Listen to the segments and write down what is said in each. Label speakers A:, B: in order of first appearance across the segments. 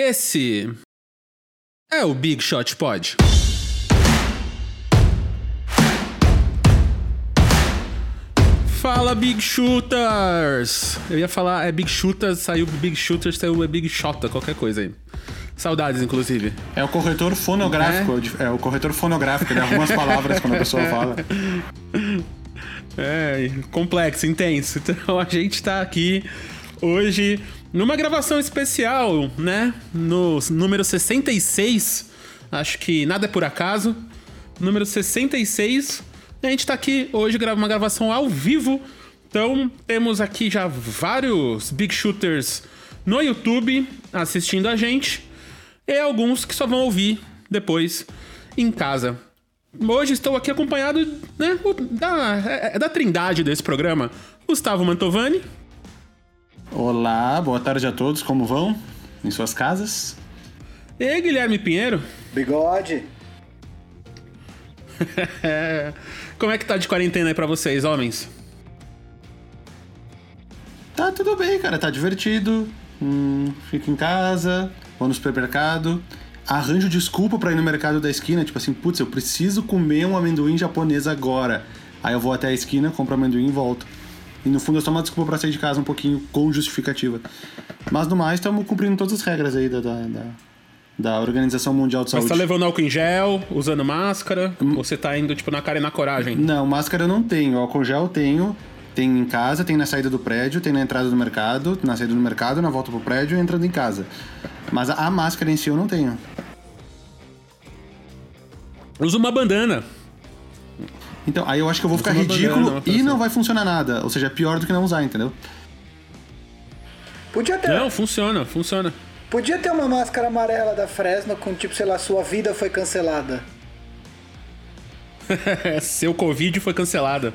A: Esse é o Big Shot Pod. Fala Big Shooters! Eu ia falar é Big Shooters, saiu Big Shooters, saiu é Big Shota, qualquer coisa aí. Saudades, inclusive.
B: É o corretor fonográfico, é, é o corretor fonográfico, ele arruma as palavras quando a pessoa fala.
A: É, complexo, intenso. Então a gente tá aqui hoje numa gravação especial, né? No número 66. Acho que nada é por acaso. Número 66. E a gente tá aqui hoje gravando uma gravação ao vivo. Então temos aqui já vários Big Shooters no YouTube assistindo a gente. E alguns que só vão ouvir depois em casa. Hoje estou aqui acompanhado né, da, é, da trindade desse programa. Gustavo Mantovani.
B: Olá, boa tarde a todos, como vão? Em suas casas?
A: E Guilherme Pinheiro.
C: Bigode.
A: como é que tá de quarentena aí pra vocês, homens?
B: Tá tudo bem, cara, tá divertido. Hum, fica em casa, vou no supermercado arranjo desculpa para ir no mercado da esquina, tipo assim, putz, eu preciso comer um amendoim japonês agora. Aí eu vou até a esquina, compro amendoim e volto. E no fundo é só uma desculpa para sair de casa um pouquinho com justificativa. Mas no mais, estamos cumprindo todas as regras aí da, da, da, da Organização Mundial de Saúde.
A: Mas tá levando álcool em gel, usando máscara? Hum. Ou você tá indo, tipo, na cara e na coragem?
B: Não, máscara eu não tenho. Álcool gel eu tenho. Tem em casa, tem na saída do prédio, tem na entrada do mercado, na saída do mercado, na volta pro prédio e entrando em casa. Mas a máscara em si eu não tenho.
A: Usa uma bandana.
B: Então, aí eu acho que eu vou ficar ridículo bandana, e não vai funcionar nada. Ou seja, é pior do que não usar, entendeu?
C: Podia ter.
A: Não, funciona, funciona.
C: Podia ter uma máscara amarela da Fresno com tipo, sei lá, sua vida foi cancelada.
A: Seu Covid foi cancelada.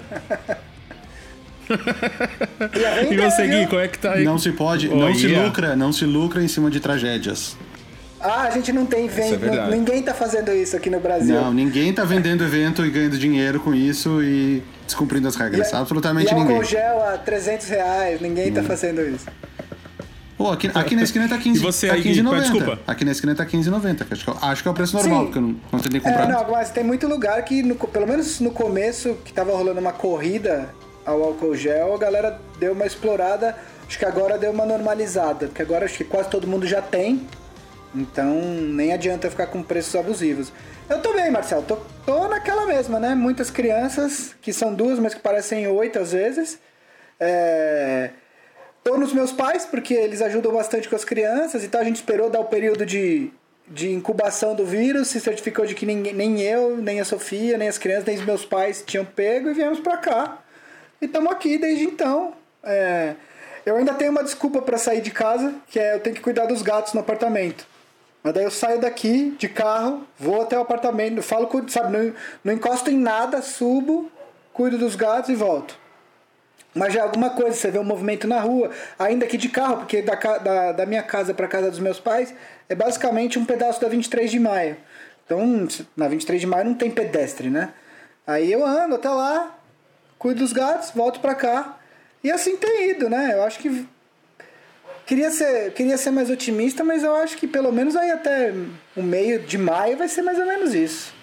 A: e, e você, Gui, qual é que tá aí?
B: Não se pode, oh, não yeah. se lucra, não se lucra em cima de tragédias.
C: Ah, a gente não tem venda. É ninguém tá fazendo isso aqui no Brasil.
B: Não, ninguém tá vendendo evento e ganhando dinheiro com isso e descumprindo as regras. E, Absolutamente
C: e
B: ninguém.
C: E gel a 300 reais. Ninguém hum. tá fazendo isso.
B: Pô, aqui, aqui na esquina tá 15,90.
A: E você tá 15,
B: Desculpa. Aqui na esquina tá 15,90. Acho, que, acho que é o preço normal, Sim. porque eu não, não tentei comprar.
C: É, não, mas tem muito lugar que, no, pelo menos no começo, que tava rolando uma corrida ao álcool gel, a galera deu uma explorada. Acho que agora deu uma normalizada, porque agora acho que quase todo mundo já tem. Então nem adianta ficar com preços abusivos. Eu tô bem, Marcelo, tô, tô naquela mesma, né? Muitas crianças, que são duas, mas que parecem oito às vezes. É... Tô nos meus pais, porque eles ajudam bastante com as crianças, então a gente esperou dar o período de, de incubação do vírus, se certificou de que ninguém, nem eu, nem a Sofia, nem as crianças, nem os meus pais tinham pego e viemos pra cá. E estamos aqui desde então. É... Eu ainda tenho uma desculpa para sair de casa, que é eu tenho que cuidar dos gatos no apartamento. Mas daí eu saio daqui de carro, vou até o apartamento, falo, sabe, não, não encosto em nada, subo, cuido dos gatos e volto. Mas já é alguma coisa, você vê um movimento na rua, ainda que de carro, porque da, da, da minha casa para casa dos meus pais é basicamente um pedaço da 23 de maio. Então, na 23 de maio não tem pedestre, né? Aí eu ando até lá, cuido dos gatos, volto para cá. E assim tem ido, né? Eu acho que Queria ser, queria ser mais otimista, mas eu acho que pelo menos aí até o meio de maio vai ser mais ou menos isso.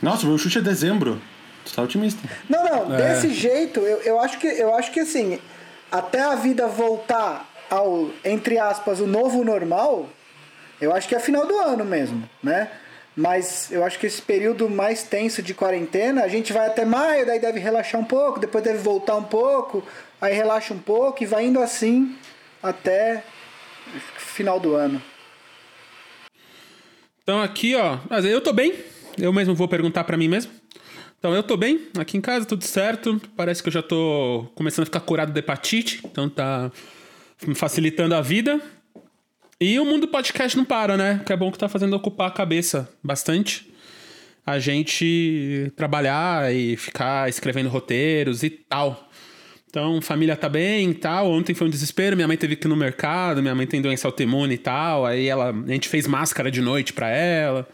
B: Nossa, o meu chute é dezembro. Tu tá otimista.
C: Não, não, é. desse jeito, eu, eu, acho que, eu acho que assim, até a vida voltar ao, entre aspas, o novo normal, eu acho que é final do ano mesmo, né? Mas eu acho que esse período mais tenso de quarentena, a gente vai até maio, daí deve relaxar um pouco, depois deve voltar um pouco, aí relaxa um pouco e vai indo assim até final do ano.
A: Então aqui, ó, eu tô bem. Eu mesmo vou perguntar para mim mesmo. Então eu tô bem, aqui em casa tudo certo. Parece que eu já tô começando a ficar curado de hepatite, então tá me facilitando a vida. E o mundo do podcast não para, né? Que é bom que tá fazendo ocupar a cabeça bastante. A gente trabalhar e ficar escrevendo roteiros e tal. Então, família tá bem e tal. Ontem foi um desespero. Minha mãe teve que ir no mercado, minha mãe tem doença autoimune e tal. Aí ela, a gente fez máscara de noite para ela.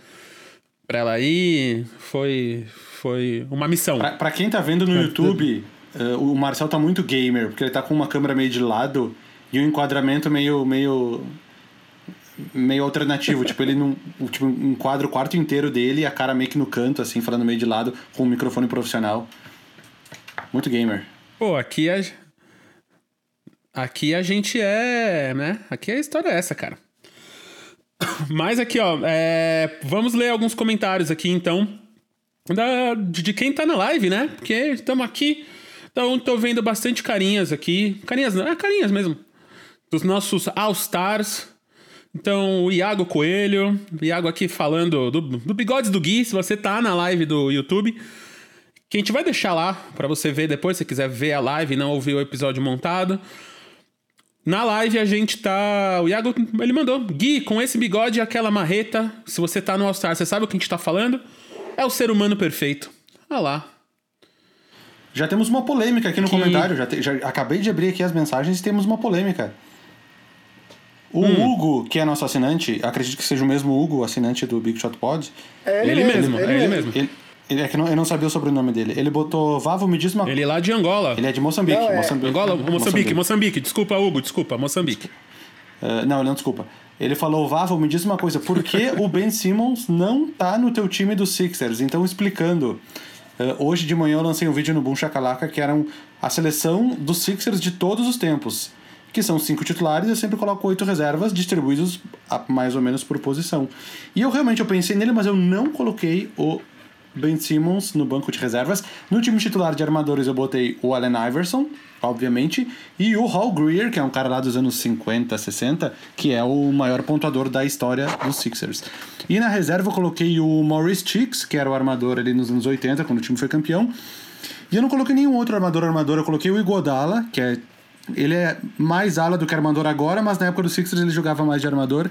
A: Pra ela ir. Foi, foi uma missão.
B: Pra, pra quem tá vendo no YouTube, uh, o Marcel tá muito gamer, porque ele tá com uma câmera meio de lado e um enquadramento meio. meio meio alternativo. tipo, ele não. Tipo, um quadro o quarto inteiro dele e a cara meio que no canto, assim, falando meio de lado, com um microfone profissional. Muito gamer.
A: Pô, aqui a. Aqui a gente é. né? Aqui a história é essa, cara. Mas aqui, ó. É... Vamos ler alguns comentários aqui, então. Da... De quem tá na live, né? Porque estamos aqui. Então, tô vendo bastante carinhas aqui. Carinhas, não, é carinhas mesmo. Dos nossos All-Stars. Então, o Iago Coelho. O Iago aqui falando do, do Bigodes do Gui. Se você tá na live do YouTube. Que a gente vai deixar lá para você ver depois, se quiser ver a live e não ouvir o episódio montado. Na live a gente tá. O Iago, ele mandou. Gui, com esse bigode e aquela marreta, se você tá no All-Star, você sabe o que a gente tá falando? É o ser humano perfeito. Ah lá.
B: Já temos uma polêmica aqui no
A: Que-
B: comentário. Já, te- já acabei de abrir aqui as mensagens e temos uma polêmica. O
A: Hum.
B: Hugo, que é nosso assinante, acredito que seja o mesmo Hugo, assinante do Big Shot Pod.
C: É
A: Ele mesmo, é ele mesmo.
B: Ele, ele- é que não- eu não sabia o sobrenome dele. Ele botou Vavo, me diz uma
A: Ele é lá de Angola.
B: Ele é de Moçambique.
C: Não, é-
B: Moçambique.
A: Angola? Moçambique, Moçambique. Desculpa, Hugo, desculpa, Moçambique.
B: Uh, não, não, desculpa. Ele falou, Vavo, me diz uma coisa, por que o Ben Simmons não tá no teu time dos Sixers? Então, explicando. uh, hoje de manhã eu lancei um vídeo no Boom Shakalaka que era a seleção dos Sixers de todos os tempos. Que são cinco titulares, eu sempre coloco oito reservas, distribuídos a- mais ou menos por posição. E eu realmente eu pensei nele, mas eu não coloquei o Ben Simmons no banco de reservas. No time titular de armadores eu botei o Allen Iverson, obviamente, e o Hall Greer, que é um cara lá dos anos 50, 60, que é o maior pontuador da história dos Sixers. E na reserva eu coloquei o Maurice Cheeks, que era o armador ali nos anos 80, quando o time foi campeão. E eu não coloquei nenhum outro armador armador, eu coloquei o Iguodala, que é ele é mais ala do que armador agora, mas na época do Sixers ele jogava mais de armador.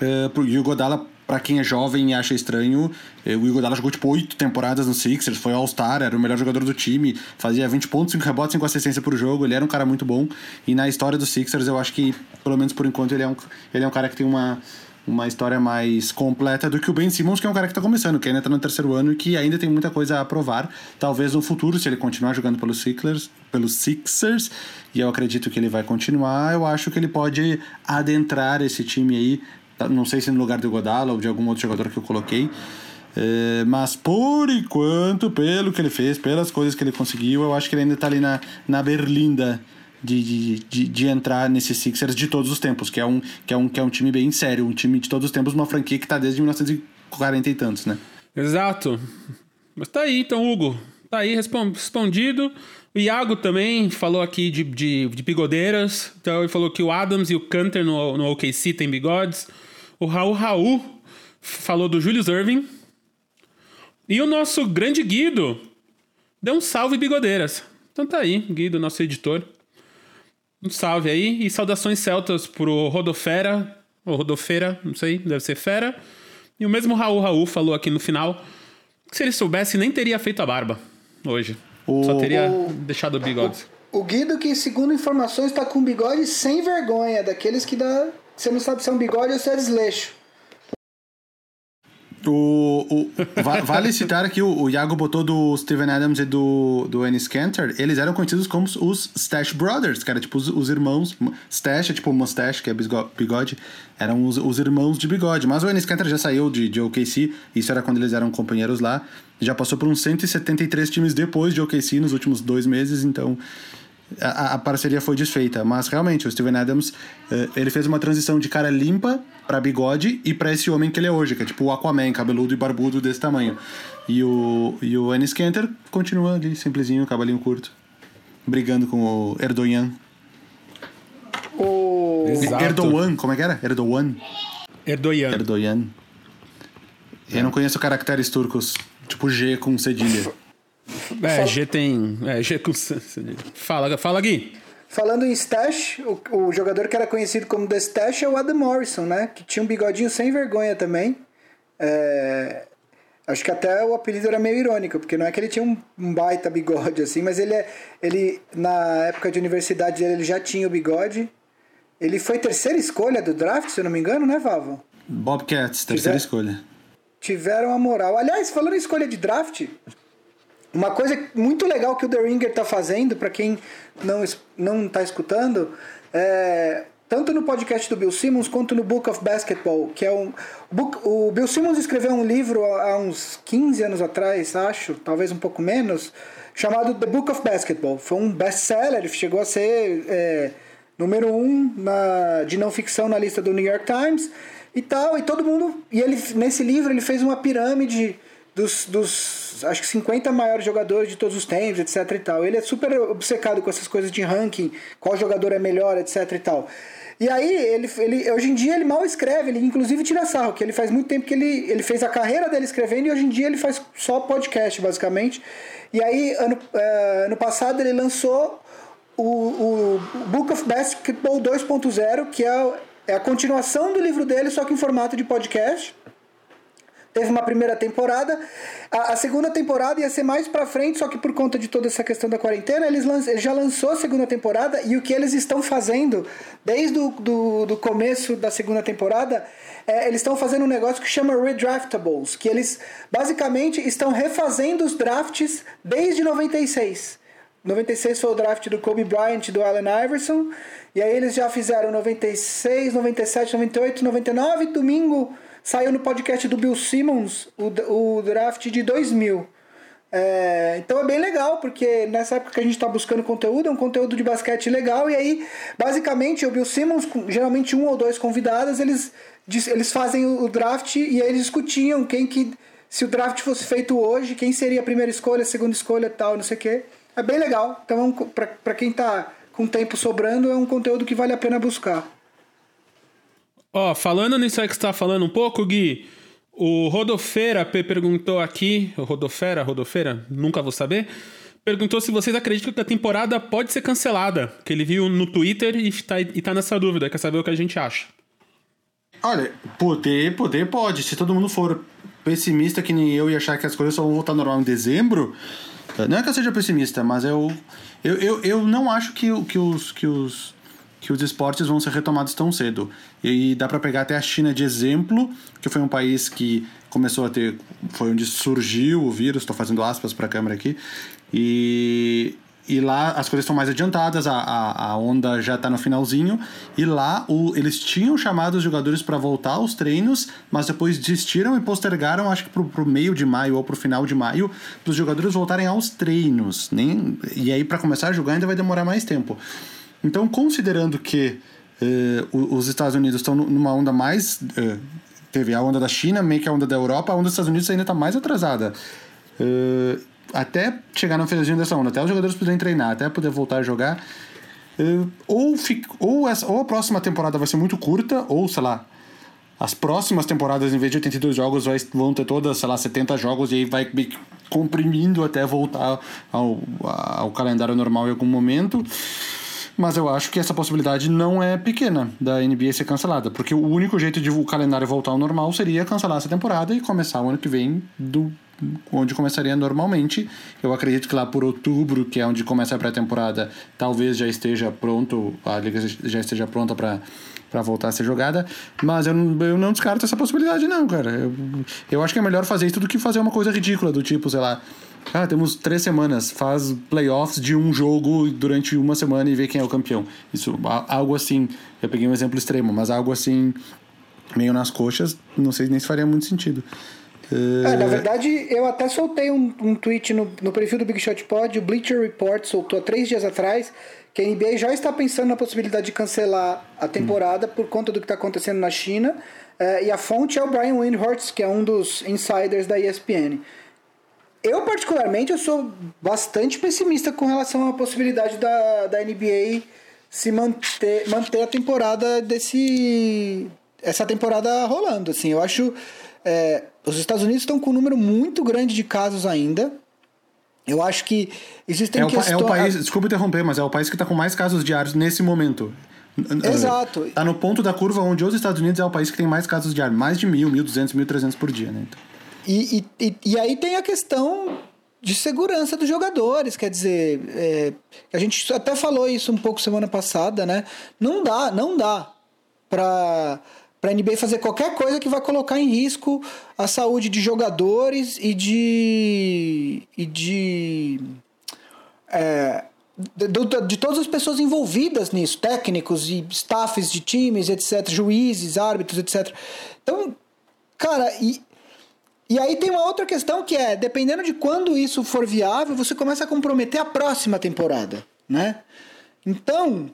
B: Uh, e o Godala, pra quem é jovem e acha estranho, eh, o Iguodala jogou tipo oito temporadas no Sixers, foi All-Star, era o melhor jogador do time, fazia 20 pontos, 5 rebotes, 5 assistência por jogo, ele era um cara muito bom. E na história do Sixers, eu acho que, pelo menos por enquanto, ele é um, ele é um cara que tem uma, uma história mais completa do que o Ben Simmons, que é um cara que tá começando, que ainda tá no terceiro ano e que ainda tem muita coisa a provar. Talvez no futuro, se ele continuar jogando pelos Sixers, pelos Sixers, e eu acredito que ele vai continuar, eu acho que ele pode adentrar esse time aí Não sei se no lugar do Godala ou de algum outro jogador que eu coloquei. É, mas por enquanto, pelo que ele fez, pelas coisas que ele conseguiu, eu acho que ele ainda tá ali na, na berlinda de, de, de, de entrar nesses Sixers de todos os tempos, que é, um, que, é um, que é um time bem sério, um time de todos os tempos, uma franquia que tá desde 1940 e tantos, né?
A: Exato. Mas tá aí, então, Hugo. Tá aí respon- respondido. O Iago também falou aqui de, de, de bigodeiras. Então ele falou que o Adams e o Canter no, no OKC tem bigodes. O Raul Raul falou do Julius Irving. E o nosso grande Guido deu um salve bigodeiras. Então tá aí, Guido, nosso editor. Um salve aí. E saudações celtas pro Rodofera. Ou Rodofeira, não sei, deve ser fera. E o mesmo Raul Raul falou aqui no final que se ele soubesse nem teria feito a barba hoje.
B: O-
A: Só teria
C: o-
A: deixado o bigode.
C: O Guido, que segundo informações, tá com bigode sem vergonha, daqueles que dá. Você não sabe se é um bigode ou se é desleixo.
B: O, o, va- vale citar aqui, o, o Iago botou do Steven Adams e do, do Ennis Cantor, eles eram conhecidos como os Stash Brothers, que era tipo os, os irmãos. Stash é tipo mustache, que é bigode, eram os, os irmãos de bigode. Mas o Ennis Cantor já saiu de, de OKC, isso era quando eles eram companheiros lá. Já passou por uns 173 times depois de OKC nos últimos dois meses, então a, a parceria foi desfeita. Mas realmente, o Steven Adams, eh, ele fez uma transição de cara limpa pra bigode e pra esse homem que ele é hoje, que é tipo o Aquaman, cabeludo e barbudo desse tamanho. E o, e o Ennis Cantor continua ali, simplesinho, cabelinho curto, brigando com o Erdogan.
C: O.
A: Exato.
B: Erdogan, como é que era? Erdogan?
A: Erdogan.
B: Erdogan. Eu não conheço caracteres turcos, tipo G com cedilha.
A: É, G tem. É, G com. Fala, fala, Gui.
C: Falando em Stash, o, o jogador que era conhecido como The Stash é o Adam Morrison, né? Que tinha um bigodinho sem vergonha também. É, Acho que até o apelido era meio irônico, porque não é que ele tinha um, um baita bigode assim, mas ele, é, ele, na época de universidade dele, ele já tinha o bigode. Ele foi terceira escolha do draft, se eu não me engano, né, Vavo?
B: Bobcats, terceira
C: Quiser-
B: escolha.
C: tiveram a moral. Aliás, falando em escolha de draft, uma coisa muito legal que o The Ringer tá fazendo, para quem não, não tá escutando, é, tanto no podcast do Bill Simmons quanto no Book of Basketball, que é um. O, o Bill Simmons escreveu um livro há uns 15 anos atrás, acho, talvez um pouco menos, chamado The Book of Basketball. Foi um best-seller, chegou a ser é, número um na, de não ficção na lista do New York Times e tal, e todo mundo. E ele, nesse livro ele fez uma pirâmide dos, dos acho que 50 maiores jogadores de todos os tempos, etc e tal. Ele é super obcecado com essas coisas de ranking, qual jogador é melhor, etc e tal. E aí, ele, ele, hoje em dia ele mal escreve, ele inclusive tira sarro, que ele faz muito tempo que ele, ele fez a carreira dele escrevendo e hoje em dia ele faz só podcast, basicamente. E aí, ano, uh, ano passado ele lançou o, o Book of Basketball 2.0, que é, é a continuação do livro dele, só que em formato de podcast. Teve uma primeira temporada. A, a, segunda temporada ia ser mais pra frente, só que por conta de toda essa questão da quarentena, eles ele já lançou a segunda temporada e o que eles estão fazendo desde o do, do começo da segunda temporada é, eles estão fazendo um negócio que chama Redraftables, que eles basicamente estão refazendo os drafts desde 96. 96 foi o draft do Kobe Bryant e do Allen Iverson, e aí eles já fizeram 96, 97, 98, 99, domingo Saiu no podcast do Bill Simmons o, o draft de 2000. É, então é bem legal, porque nessa época que a gente está buscando conteúdo, é um conteúdo de basquete legal, e aí, basicamente, o Bill Simmons, geralmente um ou dois convidados, eles, eles fazem o draft e aí eles discutiam quem que. Se o draft fosse feito hoje, quem seria a primeira escolha, a segunda escolha e tal, não sei o quê. É bem legal. Então, para quem está com tempo sobrando, é um conteúdo que vale a pena buscar.
A: Ó, falando nisso aí que você tá falando um pouco, Gui, o Rodofeira perguntou aqui, o Rodofera, Rodofeira, nunca vou saber, perguntou se vocês acreditam que a temporada pode ser cancelada, que ele viu no Twitter e tá, e tá nessa dúvida, quer saber o que a gente acha.
B: Olha, poder, poder pode. Se todo mundo for pessimista que nem eu e achar que as coisas só vão voltar normal em dezembro, não é que eu seja pessimista, mas eu, eu, eu, eu não acho que, que os, que os que os esportes vão ser retomados tão cedo. E dá para pegar até a China de exemplo, que foi um país que começou a ter. Foi onde surgiu o vírus, estou fazendo aspas para a câmera aqui. E, e lá as coisas estão mais adiantadas, a, a, a onda já está no finalzinho. E lá o, eles tinham chamado os jogadores para voltar aos treinos, mas depois desistiram e postergaram, acho que para o meio de maio ou para o final de maio, para os jogadores voltarem aos treinos. Nem, e aí, para começar a jogar, ainda vai demorar mais tempo. Então, considerando que eh, os Estados Unidos estão numa onda mais. Eh, teve a onda da China, meio que a onda da Europa, a onda dos Estados Unidos ainda está mais atrasada. Eh, até chegar no finalzinho dessa onda, até os jogadores poderem treinar, até poder voltar a jogar. ou, ou, essa, ou a próxima temporada vai ser muito curta, ou sei lá, as próximas temporadas, em vez de 82 jogos, vai, vão ter todas, sei lá, 70 jogos e aí vai comprimindo até voltar ao, ao calendário normal em algum momento. Mas eu acho que essa possibilidade não é pequena da NBA ser cancelada, porque o único jeito de o calendário voltar ao normal seria cancelar essa temporada e começar o ano que vem do onde começaria normalmente. Eu acredito que lá por outubro, que é onde começa a pré-temporada, talvez já esteja pronto, a liga já esteja pronta para para voltar a ser jogada, mas eu não, eu não descarto essa possibilidade não, cara. Eu, eu acho que é melhor fazer isso do que fazer uma coisa ridícula do tipo, sei lá, ah, temos três semanas, faz playoffs de um jogo durante uma semana e vê quem é o campeão. Isso, algo assim, eu peguei um exemplo extremo, mas algo assim, meio nas coxas, não sei nem se faria muito sentido.
C: É, na verdade, eu até soltei um, um tweet no, no perfil do Big Shot Pod, o Bleacher Report soltou há três dias atrás, que a NBA já está pensando na possibilidade de cancelar a temporada hum. por conta do que está acontecendo na China. É, e a fonte é o Brian Windhorst, que é um dos insiders da ESPN. Eu, particularmente, eu sou bastante pessimista com relação à possibilidade da, da NBA se manter, manter a temporada desse. essa temporada rolando. Assim, eu acho. É, os Estados Unidos estão com um número muito grande de casos ainda. Eu acho que existem
B: é questões. É o país, desculpa interromper, mas é o país que está com mais casos diários nesse momento.
C: Exato.
B: Está no ponto da curva onde os Estados Unidos é o país que tem mais casos diários, mais de mil, mil duzentos, mil trezentos por dia, né? Então.
C: E, e, e, aí tem a questão de segurança dos jogadores, quer dizer, é, a gente até falou isso um pouco semana passada, né? Não dá, não dá para para NBA fazer qualquer coisa que vai colocar em risco a saúde de jogadores e de e de é, de, de, todas as pessoas envolvidas nisso, técnicos e staffs de times, etc., juízes, árbitros, etc. Então, cara, e, e aí tem uma outra questão que é, dependendo de quando isso for viável, você começa a comprometer a próxima temporada, né? Então,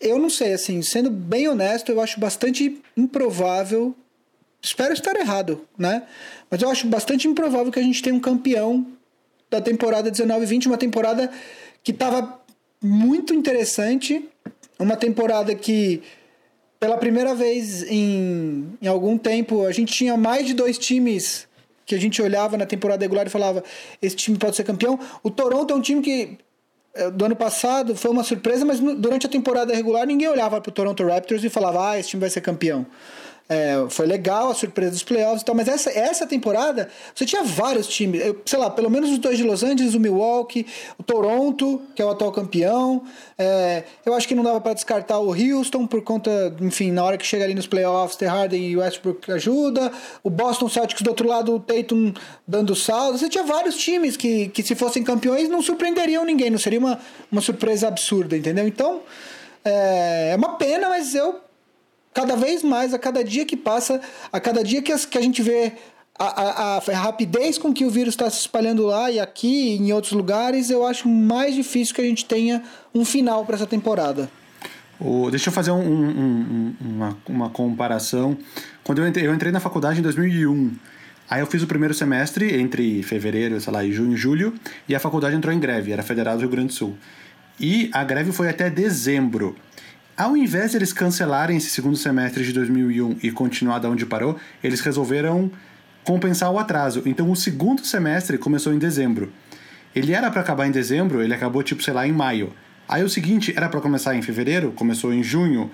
C: eu não sei, assim, sendo bem honesto, eu acho bastante improvável, espero estar errado, né? Mas eu acho bastante improvável que a gente tenha um campeão da temporada 19-20, uma temporada que estava muito interessante, uma temporada que pela primeira vez em, em algum tempo a gente tinha mais de dois times que a gente olhava na temporada regular e falava esse time pode ser campeão. O Toronto é um time que eh, do ano passado foi uma surpresa, mas durante a temporada regular ninguém olhava para o Toronto Raptors e falava ah esse time vai ser campeão. É, foi legal a surpresa dos playoffs e tal, mas essa, essa temporada você tinha vários times, eu, sei lá, pelo menos os dois de Los Angeles, o Milwaukee, o Toronto, que é o atual campeão. É, eu acho que não dava para descartar o Houston por conta, enfim, na hora que chega ali nos playoffs, ter Harden e Westbrook ajuda. O Boston Celtics do outro lado, o Tatum dando saldo. Você tinha vários times que, que se fossem campeões não surpreenderiam ninguém, não seria uma, uma surpresa absurda, entendeu? Então é, é uma pena, mas eu cada vez mais, a cada dia que passa, a cada dia que, que a gente vê a, a, a, rapidez com que o vírus está se espalhando lá e aqui e em outros lugares, eu acho mais difícil que a gente tenha um final para essa temporada.
B: O, deixa eu fazer um, um, um, uma, uma comparação. Quando eu entrei, eu entrei na faculdade em 2001. Aí eu fiz o primeiro semestre entre fevereiro, sei lá, e junho e julho, e a faculdade entrou em greve, era Federal do Rio Grande do Sul. E a greve foi até dezembro. Ao invés de eles cancelarem esse segundo semestre de 2001 e continuar da onde parou, eles resolveram compensar o atraso. Então o segundo semestre começou em dezembro. Ele era para acabar em dezembro, ele acabou tipo, sei lá, em maio. Aí o seguinte era para começar em fevereiro, começou em junho.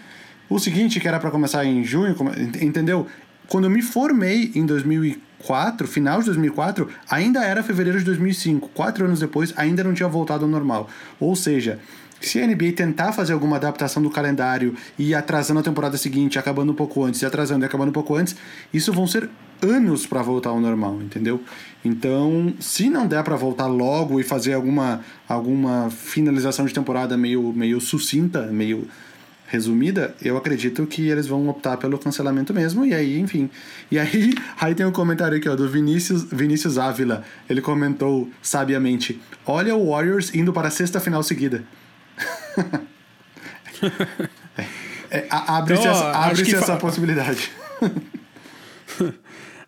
B: O seguinte que era para começar em junho, entendeu? Quando eu me formei em 2004, final de 2004, ainda era fevereiro de 2005. Quatro anos depois, ainda não tinha voltado ao normal. Ou seja, se a NBA tentar fazer alguma adaptação do calendário e atrasando a temporada seguinte, acabando um pouco antes, e atrasando e acabando um pouco antes, isso vão ser anos para voltar ao normal, entendeu? Então, se não der para voltar logo e fazer alguma, alguma finalização de temporada meio, meio sucinta, meio resumida, eu acredito que eles vão optar pelo cancelamento mesmo, e aí, enfim. E aí, aí tem um comentário aqui, ó, do Vinícius, Vinícius Ávila. Ele comentou sabiamente: Olha o Warriors indo para a sexta final seguida é, abre-se então, essa, abre essa fa... possibilidade.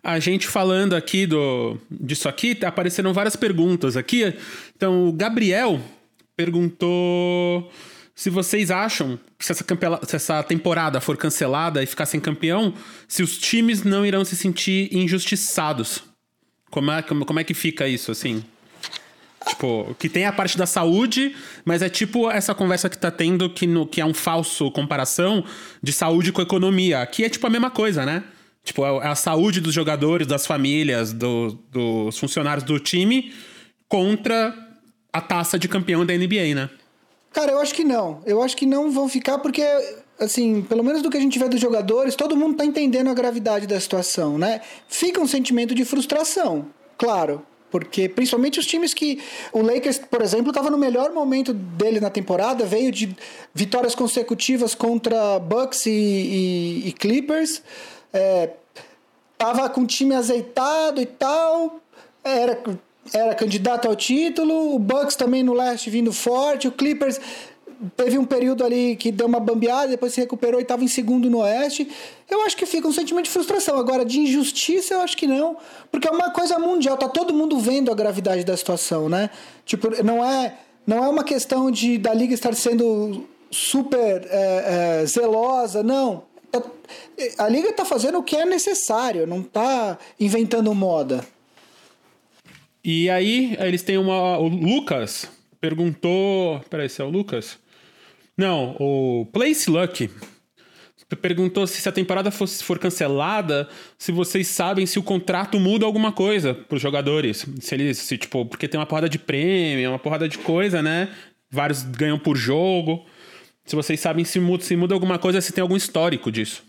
A: a gente falando aqui do, disso aqui, tá apareceram várias perguntas aqui. Então, o Gabriel perguntou se vocês acham que se essa, se essa temporada for cancelada e ficar sem campeão, se os times não irão se sentir injustiçados. Como é, como, como é que fica isso, assim? Tipo, que tem a parte da saúde, mas é tipo essa conversa que tá tendo que, no, que é um falso comparação de saúde com economia. Aqui é tipo a mesma coisa, né? Tipo, é, é a saúde dos jogadores, das famílias, do, dos funcionários do time contra a taça de campeão da NBA, né?
C: Cara, eu acho que não. Eu acho que não vão ficar porque, assim, pelo menos do que a gente vê dos jogadores, todo mundo tá entendendo a gravidade da situação, né? Fica um sentimento de frustração, claro. Porque principalmente os times que. O Lakers, por exemplo, estava no melhor momento dele na temporada, veio de vitórias consecutivas contra Bucks e, e, e Clippers. É, com o time azeitado e tal. Era, era candidato ao título. O Bucks também no leste vindo forte. O Clippers teve um período ali que deu uma bambeada, depois se recuperou e estava em segundo no Oeste. Eu acho que fica um sentimento de frustração. Agora, de injustiça, eu acho que não, porque é uma coisa mundial, tá todo mundo vendo a gravidade da situação, né? Tipo, não é, não é uma questão de da liga estar sendo super é, é, zelosa, não. É, a liga está fazendo o que é necessário, não está inventando moda.
A: E aí, eles têm uma. O Lucas perguntou. Peraí, se é o Lucas? Não, o Place Luck perguntou se a temporada fosse, for cancelada, se vocês sabem se o contrato muda alguma coisa para os jogadores. Se eles, se, tipo, porque tem uma porrada de prêmio, uma porrada de coisa, né? Vários ganham por jogo. Se vocês sabem se muda, se muda alguma coisa, se tem algum histórico disso.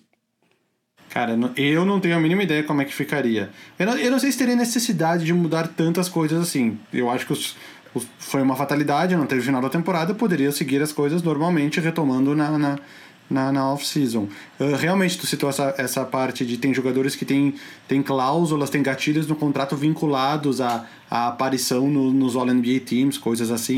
B: Cara, eu não tenho a mínima ideia como é que ficaria. Eu não, eu não sei se teria necessidade de mudar tantas coisas assim. Eu acho que os, foi uma fatalidade, não teve final da temporada, poderia seguir as coisas normalmente, retomando na, na, na, na off-season. Uh, realmente, tu citou essa, essa parte de tem jogadores que têm tem cláusulas, tem gatilhos no contrato vinculados à, à aparição no, nos All-NBA Teams, coisas assim.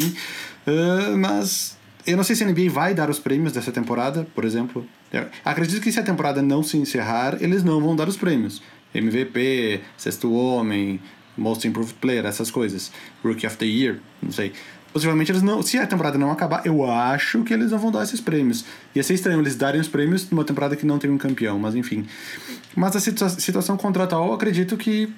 B: Uh, mas eu não sei se a NBA vai dar os prêmios dessa temporada, por exemplo. Eu acredito que se a temporada não se encerrar, eles não vão dar os prêmios. MVP, Sexto Homem, Most Improved Player, essas coisas. Rookie of the Year, não sei. Possivelmente eles não. Se a temporada não acabar, eu acho que eles não vão dar esses prêmios. Ia ser estranho eles darem os prêmios numa temporada que não tem um campeão, mas enfim. Mas a situa situação contratual, acredito que.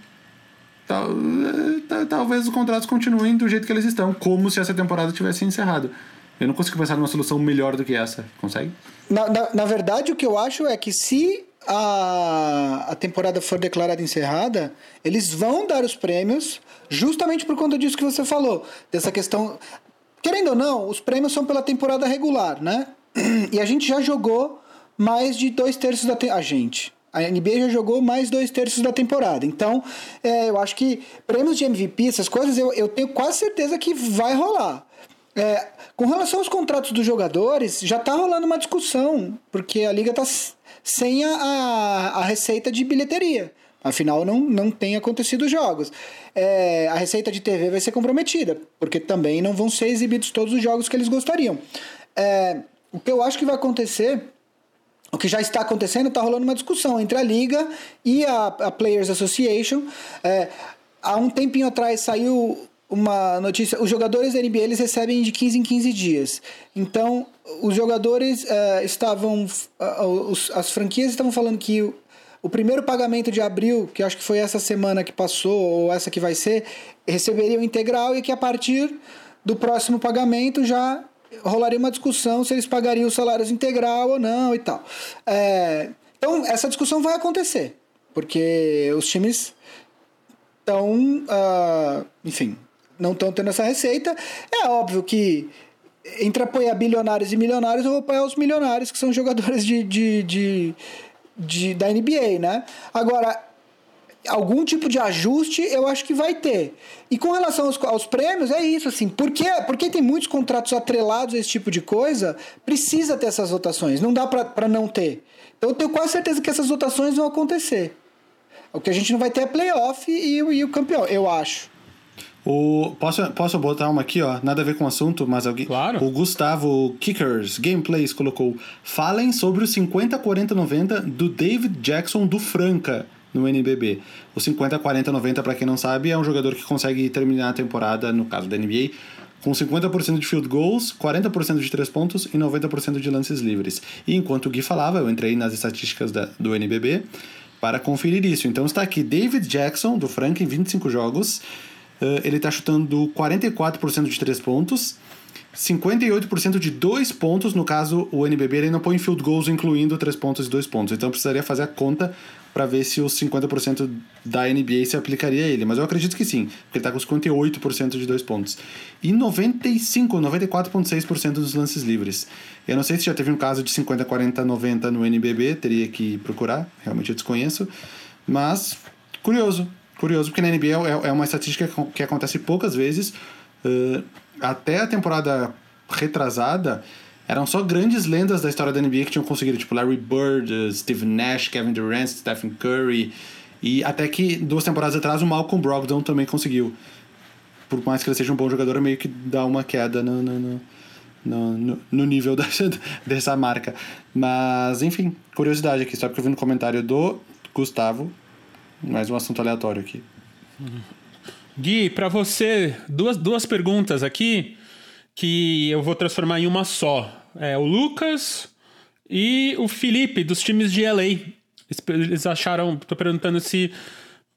B: Tal, eh, talvez os contratos continuem do jeito que eles estão, como se essa temporada tivesse encerrado. Eu não consigo pensar numa solução melhor do que essa. Consegue?
C: Na, na, na verdade, o que eu acho é que se a, a temporada for declarada encerrada, eles vão dar os prêmios justamente por conta disso que você falou. Dessa questão. Querendo ou não, os prêmios são pela temporada regular, né? E a gente já jogou mais de dois terços da. Te... A gente. A NBA já jogou mais dois terços da temporada. Então, é, eu acho que prêmios de MVP, essas coisas, eu, eu tenho quase certeza que vai rolar. É, com relação aos contratos dos jogadores, já está rolando uma discussão, porque a liga está sem a, a, a, receita de bilheteria. Afinal, não, não tem acontecido jogos. É, a receita de TV vai ser comprometida, porque também não vão ser exibidos todos os jogos que eles gostariam. É, o que eu acho que vai acontecer o que já está acontecendo, está rolando uma discussão entre a Liga e a, a Players Association. É, há um tempinho atrás saiu uma notícia: os jogadores da NBA eles recebem de 15 em 15 dias. Então, os jogadores uh, estavam. As franquias estavam falando que o, o, primeiro pagamento de abril, que acho que foi essa semana que passou, ou essa que vai ser, receberiam integral e que a partir do próximo pagamento já rolaria uma discussão se eles pagariam os salários integral ou não e tal. É, então, essa discussão vai acontecer, porque os times estão. Uh, enfim, não estão tendo essa receita. É óbvio que entre apoiar bilionários e milionários, eu vou apoiar os milionários, que são jogadores de, de, de, de, da NBA, né? Agora, algum tipo de ajuste eu acho que vai ter. E com relação aos, aos prêmios, é isso, assim, porque, porque tem muitos contratos atrelados a esse tipo de coisa, precisa ter essas votações, não dá para não ter. Então eu tenho quase certeza que essas votações vão acontecer. O que a gente não vai ter é playoff e, e o campeão, eu acho.
B: O, posso, posso botar uma aqui, ó? Nada a ver com o assunto, mas alguém.
A: Claro.
B: O Gustavo Kickers Gameplays colocou: Falem sobre o 50-40-90 do David Jackson do Franca no NBB. O 50-40-90, para quem não sabe, é um jogador que consegue terminar a temporada, no caso da NBA, com 50% de field goals, 40% de três pontos e 90% de lances livres. E enquanto o Gui falava, eu entrei nas estatísticas da, do NBB para conferir isso. Então está aqui David Jackson, do Franca, em 25 jogos. Uh, ele está chutando 44% de 3 pontos, 58% de 2 pontos. No caso, o NBB ele não põe field goals incluindo 3 pontos e 2 pontos. Então precisaria fazer a conta para ver se os 50% da NBA se aplicaria a ele. Mas eu acredito que sim, porque ele está com 58% de 2 pontos. E 95, 94,6% dos lances livres. Eu não sei se já teve um caso de 50, 40, 90 no NBB, teria que procurar, realmente eu desconheço. Mas, curioso, curioso, porque na NBA é, é uma estatística que acontece poucas vezes. Uh, até a temporada retrasada, eram só grandes lendas da história da NBA que tinham conseguido, tipo Larry Bird, Steve Nash, Kevin Durant, Stephen Curry. E até que duas temporadas atrás o Malcolm Brogdon também conseguiu. Por mais que ele seja um bom jogador, meio que dá uma queda no, no, no, no nível dessa, dessa marca. Mas, enfim, curiosidade aqui, só porque eu vi no comentário do Gustavo mais um assunto aleatório aqui.
A: Gui, para você, duas, duas perguntas aqui que eu vou transformar em uma só. É o Lucas e o Felipe, dos times de LA. Eles acharam, tô perguntando se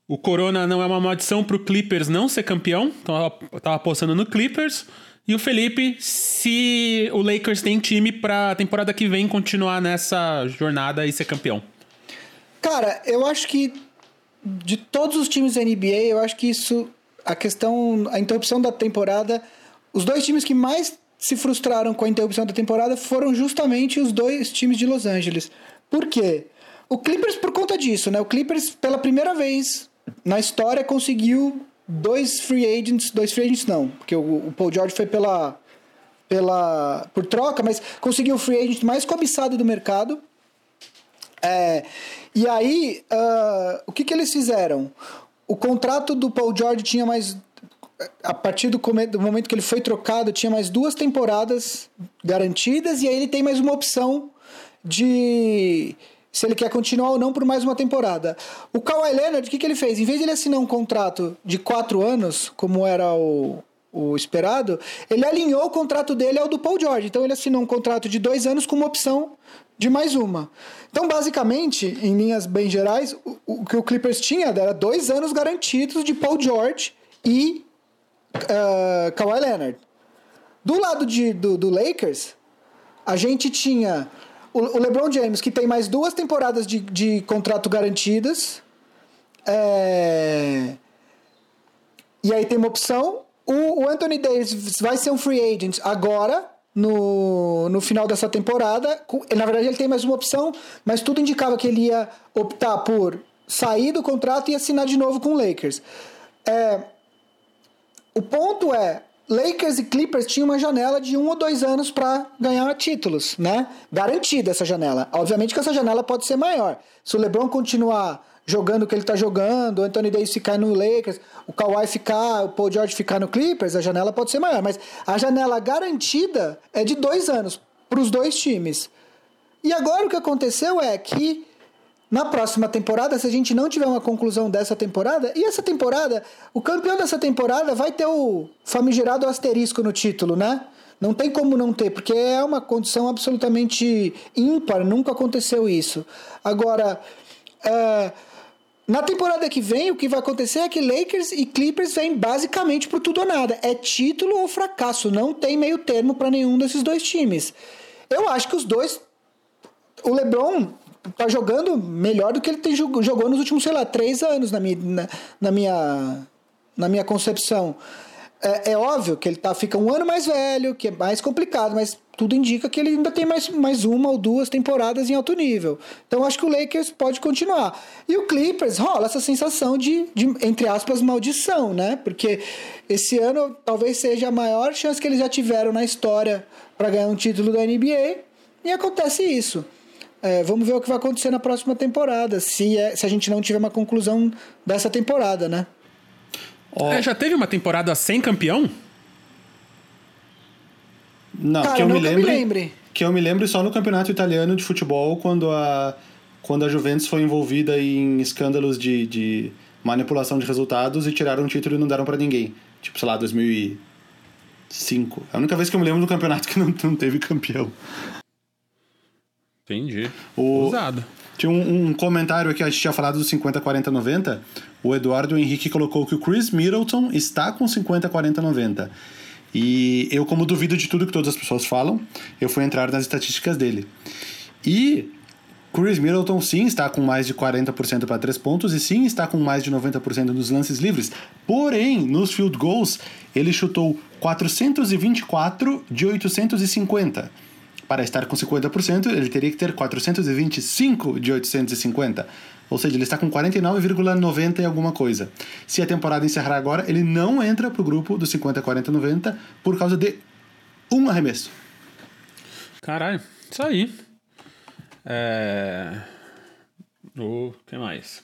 A: o Corona não é uma maldição pro Clippers não ser campeão. Então eu tava apostando no Clippers. E o Felipe, se o Lakers tem time pra temporada que vem continuar nessa jornada e ser campeão.
C: Cara, eu acho que de todos os times da NBA, eu acho que isso, a questão, a interrupção da temporada, os dois times que mais se frustraram com a interrupção da temporada foram justamente os dois times de Los Angeles. Por quê? O Clippers por conta disso, né? O Clippers pela primeira vez na história conseguiu dois free agents, dois free agents não, porque o, Paul George foi pela, pela por troca, mas conseguiu o free agent mais cobiçado do mercado. É, e aí, uh, o que, que eles fizeram? O contrato do Paul George tinha mais. A partir do, do momento que ele foi trocado, tinha mais duas temporadas garantidas, e aí ele tem mais uma opção de se ele quer continuar ou não por mais uma temporada. O Kawhi Leonard, o que, que ele fez? Em vez de ele assinar um contrato de quatro anos, como era o, o esperado, ele alinhou o contrato dele ao do Paul George. Então ele assinou um contrato de dois anos com uma opção de mais uma. Então, basicamente, em linhas bem gerais, o, o que o Clippers tinha era dois anos garantidos de Paul George e uh, Kawhi Leonard. Do lado de, do, do Lakers, a gente tinha o, LeBron James, que tem mais duas temporadas de, de contrato garantidas. É... E aí tem uma opção. O, o Anthony Davis vai ser um free agent agora, no, no final dessa temporada. Na verdade, ele tem mais uma opção, mas tudo indicava que ele ia optar por sair do contrato e assinar de novo com o Lakers. É, o ponto é, Lakers e Clippers tinham uma janela de um ou dois anos para ganhar títulos, né? Garantida essa janela. Obviamente que essa janela pode ser maior. Se o LeBron continuar jogando o que ele está jogando, o Anthony Davis ficar no Lakers, o Kawhi ficar, o Paul George ficar no Clippers, a janela pode ser maior. Mas a janela garantida é de dois anos para os dois times. E agora o que aconteceu é que na próxima temporada, se a gente não tiver uma conclusão dessa temporada, e essa temporada, o campeão dessa temporada vai ter o famigerado asterisco no título, né? Não tem como não ter, porque é uma condição absolutamente ímpar, nunca aconteceu isso. Agora, é, na temporada que vem, o que vai acontecer é que Lakers e Clippers vêm basicamente por tudo ou nada. É título ou fracasso, não tem meio termo para nenhum desses dois times. Eu acho que os dois. O LeBron tá jogando melhor do que ele tem, jogou nos últimos, sei lá, três anos na minha, na, na minha, na minha concepção. É, é, óbvio que ele tá, fica um ano mais velho, que é mais complicado, mas tudo indica que ele ainda tem mais, mais uma ou duas temporadas em alto nível. Então acho que o Lakers pode continuar. E o Clippers rola essa sensação de, de entre aspas, maldição, né? Porque esse ano talvez seja a maior chance que eles já tiveram na história para ganhar um título da NBA. E acontece isso. É, vamos ver o que vai acontecer na próxima temporada, se, é, se a gente não tiver uma conclusão dessa temporada, né?
A: É, já teve uma temporada sem campeão?
B: Não, Cara, que eu me lembre, me lembre. Que eu me lembro só no campeonato italiano de futebol, quando a, quando a Juventus foi envolvida em escândalos de, de manipulação de resultados e tiraram o título e não deram para ninguém. Tipo, sei lá, 2005. É a única vez que eu me lembro do campeonato que não, não teve campeão.
A: Entendi. O... Usado.
B: Tinha um, um, comentário aqui, a gente tinha falado do 50, 40, 90. O Eduardo Henrique colocou que o Chris Middleton está com 50, 40, 90. E eu, como duvido de tudo que todas as pessoas falam, eu fui entrar nas estatísticas dele. E Chris Middleton sim está com mais de 40% para 3 pontos e sim está com mais de 90% nos lances livres. Porém, nos field goals, ele chutou 424 de 850 para estar com 50%, ele teria que ter 425 de 850. Ou seja, ele está com 49,90 e alguma coisa. Se a temporada encerrar agora, ele não entra para o grupo do 50, 40, 90 por causa de um arremesso.
A: Caralho, isso aí. É... O que mais?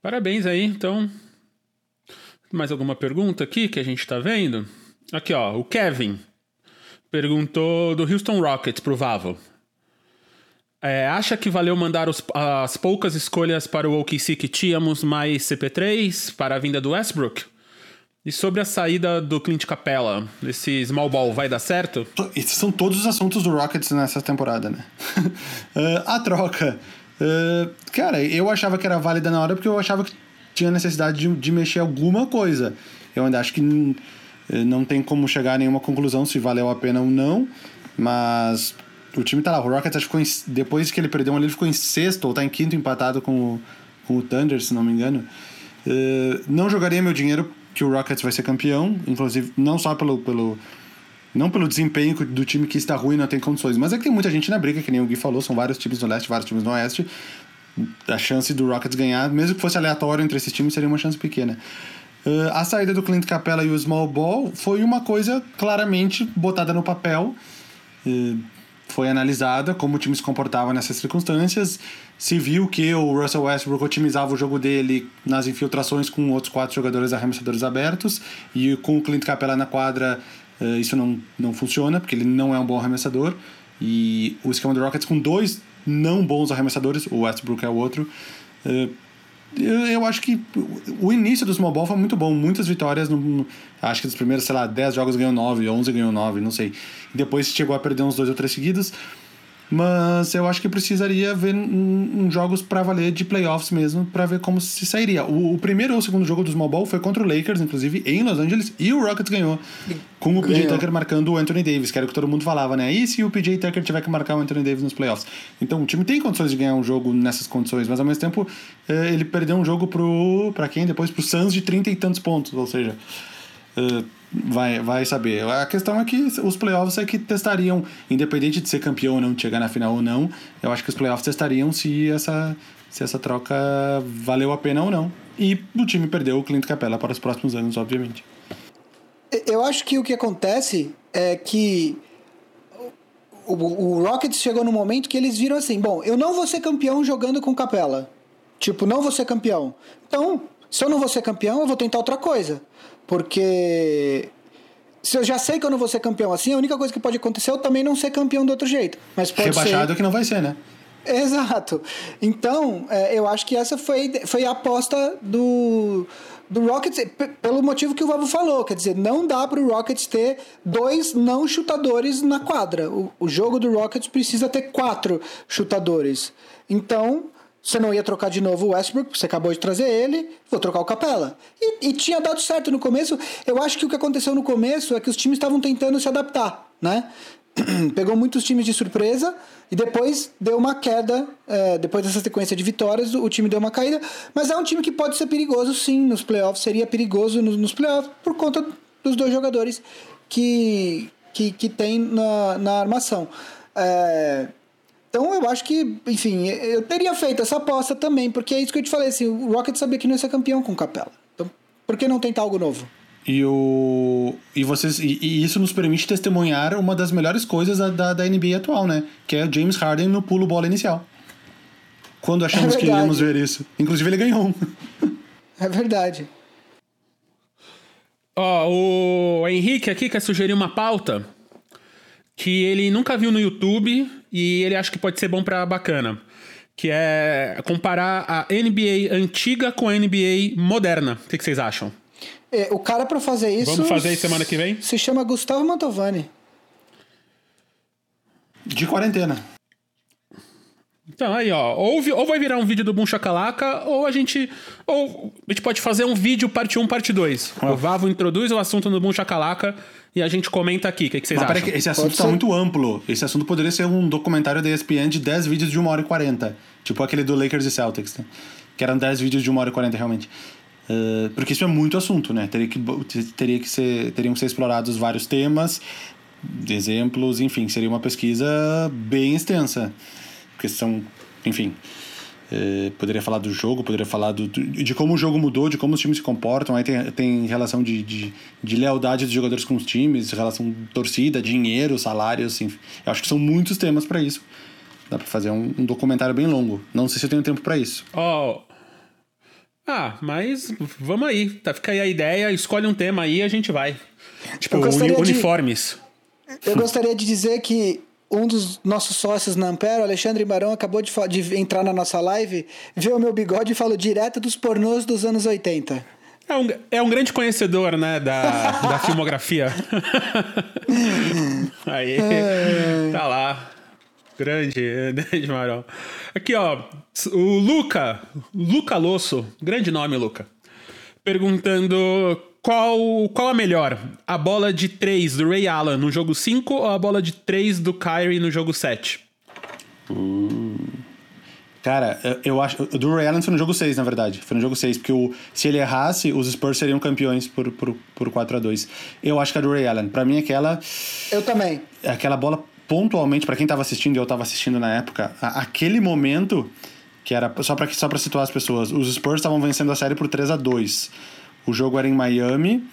A: Parabéns aí, então. Mais alguma pergunta aqui que a gente está vendo? Aqui, ó, o Kevin perguntou do Houston Rockets pro Vavo. É, acha que valeu mandar os, as poucas escolhas para o OKC que tínhamos mais CP3 para a vinda do Westbrook? E sobre a saída do Clint Capella, esse small ball, vai dar certo?
B: Esses são todos os assuntos do Rockets nessa temporada, né? uh, a troca. Uh, cara, eu achava que era válida na hora porque eu achava que tinha necessidade de, de mexer alguma coisa. Eu ainda acho que não tem como chegar a nenhuma conclusão se valeu a pena ou não, mas o time tá lá. O Rockets acho que em, depois que ele perdeu ali, ele ficou em sexto ou tá em quinto empatado com o, com o Thunder, se não me engano. Uh, não jogaria meu dinheiro que o Rockets vai ser campeão, inclusive não só pelo, pelo não pelo desempenho do time que está ruim não tem condições, mas é que tem muita gente na briga, que nem o Gui falou, são vários times no leste, vários times no oeste. A chance do Rockets ganhar, mesmo que fosse aleatório entre esses times, seria uma chance pequena. Uh, a saída do Clint Capella e o Small Ball foi uma coisa claramente botada no papel. Uh, foi analisada como o time se comportava nessas circunstâncias. Se viu que o Russell Westbrook otimizava o jogo dele nas infiltrações com outros quatro jogadores arremessadores abertos. E com o Clint Capella na quadra, uh, isso não, não funciona, porque ele não é um bom arremessador. E o esquema do Rockets com dois não bons arremessadores, o Westbrook é o outro. Uh, eu, eu, acho que o início do Small Ball foi muito bom. Muitas vitórias. No, acho que dos primeiros, sei lá, 10 jogos ganhou 9, 11 ganhou 9, não sei. Depois chegou a perder uns dois ou três seguidos. Mas eu acho que precisaria ver um, um jogos para valer de playoffs mesmo, para ver como se sairia. O, o, primeiro ou o segundo jogo do Small Ball foi contra o Lakers, inclusive, em Los Angeles, e o Rockets ganhou. Com o PJ Tucker marcando o Anthony Davis, que era o que todo mundo falava, né? E se o PJ Tucker tiver que marcar o Anthony Davis nos playoffs? Então o time tem condições de ganhar um jogo nessas condições, mas ao mesmo tempo eh, ele perdeu um jogo pro. para quem? Depois pro Suns de 30 e tantos pontos, ou seja. Uh, vai, vai saber. A questão é que os playoffs é que testariam, independente de ser campeão ou não, de chegar na final ou não, eu acho que os playoffs testariam se essa, se essa troca valeu a pena ou não. E o time perdeu o Clint Capella para os próximos anos, obviamente.
C: Eu acho que o que acontece é que o, o Rockets chegou no momento que eles viram assim: bom, eu não vou ser campeão jogando com Capela. Tipo, não vou ser campeão. Então, se eu não vou ser campeão, eu vou tentar outra coisa. Porque se eu já sei que eu não vou ser campeão assim, a única coisa que pode acontecer é eu também não ser campeão do outro jeito. Mas pode
B: Rebaixado
C: ser...
B: que não vai ser, né?
C: Exato. Então, é, eu acho que essa foi, foi a aposta do, do Rockets, pelo motivo que o Vavo falou. Quer dizer, não dá para o Rockets ter dois não chutadores na quadra. O, o jogo do Rockets precisa ter quatro chutadores. Então, você não ia trocar de novo o Westbrook, você acabou de trazer ele, vou trocar o Capela. E, e, tinha dado certo no começo. Eu acho que o que aconteceu no começo é que os times estavam tentando se adaptar, né? Pegou muitos times de surpresa e depois deu uma queda. É, depois dessa sequência de vitórias, o time deu uma caída. Mas é um time que pode ser perigoso, sim, nos playoffs. Seria perigoso nos, nos playoffs por conta dos dois jogadores que, que, que tem na, na armação. É, então eu acho que, enfim, eu teria feito essa aposta também, porque é isso que eu te falei, assim, o Rocket sabia que não ia ser campeão com o Capela. Então, por que não tentar algo novo?
B: E, o, e, vocês, e, e, isso nos permite testemunhar uma das melhores coisas da, da, da, NBA atual, né? Que é o James Harden no pulo bola inicial. Quando achamos é que iríamos ver isso. Inclusive ele ganhou.
C: É verdade.
A: Ó, oh, o Henrique aqui quer sugerir uma pauta que ele nunca viu no YouTube e ele acha que pode ser bom para bacana. Que é comparar a NBA antiga com a NBA moderna. O que, que vocês acham?
C: É, o cara para fazer isso.
A: Vamos fazer semana que vem?
C: Se chama Gustavo Mantovani.
B: De quarentena.
A: Então, aí, ó. Ou, ou vai virar um vídeo do Boom Chacalaca, ou a gente. Ou a gente pode fazer um vídeo parte 1, parte 2. O Vavo introduz o assunto no Boom Chacalaca e a gente comenta aqui. O que, que vocês Mas, acham?
B: Peraí, esse assunto está muito amplo. Esse assunto poderia ser um documentário da ESPN de 10 vídeos de 1 hora e 40. Tipo aquele do Lakers e Celtics, né? Que eram 10 vídeos de 1 hora e 40 realmente. Uh, porque isso é muito assunto, né? Teria que, teria que ser, teriam que ser explorados vários temas, exemplos, enfim, seria uma pesquisa bem extensa. Porque são, enfim, é, poderia falar do jogo, poderia falar do, de como o jogo mudou, de como os times se comportam. Aí tem, tem relação de, de, de lealdade dos jogadores com os times, relação torcida, dinheiro, salários, enfim. Eu acho que são muitos temas para isso. Dá pra fazer um, um, documentário bem longo. Não sei se eu tenho tempo para isso.
A: Oh. Ah, mas vamos aí. Tá, fica aí a ideia, escolhe um tema aí e a gente vai. Tipo, uniformes.
C: De, eu gostaria de dizer que um dos nossos sócios na Ampero, Alexandre Barão, acabou de, de, entrar na nossa live, viu o meu bigode e falou direto dos pornôs dos anos 80.
A: É um, é um grande conhecedor, né, da, da filmografia. Aí, é. tá lá. Grande, grande Marão. Aqui, ó, o Luca, Luca Losso, grande nome, Luca, perguntando qual, qual a melhor? A bola de 3 do Ray Allen no jogo 5 ou a bola de 3 do Kyrie no jogo 7?
B: Hum. Cara, eu acho. O do Ray Allen foi no jogo 6, na verdade. Foi no jogo 6, porque o, se ele errasse, os Spurs seriam campeões por, por, por 4 a 2 Eu acho que é do Ray Allen. Pra mim, aquela.
C: Eu também.
B: Aquela bola, pontualmente, para quem tava assistindo, eu tava assistindo na época, a, aquele momento, que era. Só pra, só pra situar as pessoas, os Spurs estavam vencendo a série por 3 a 2 O jogo era em Miami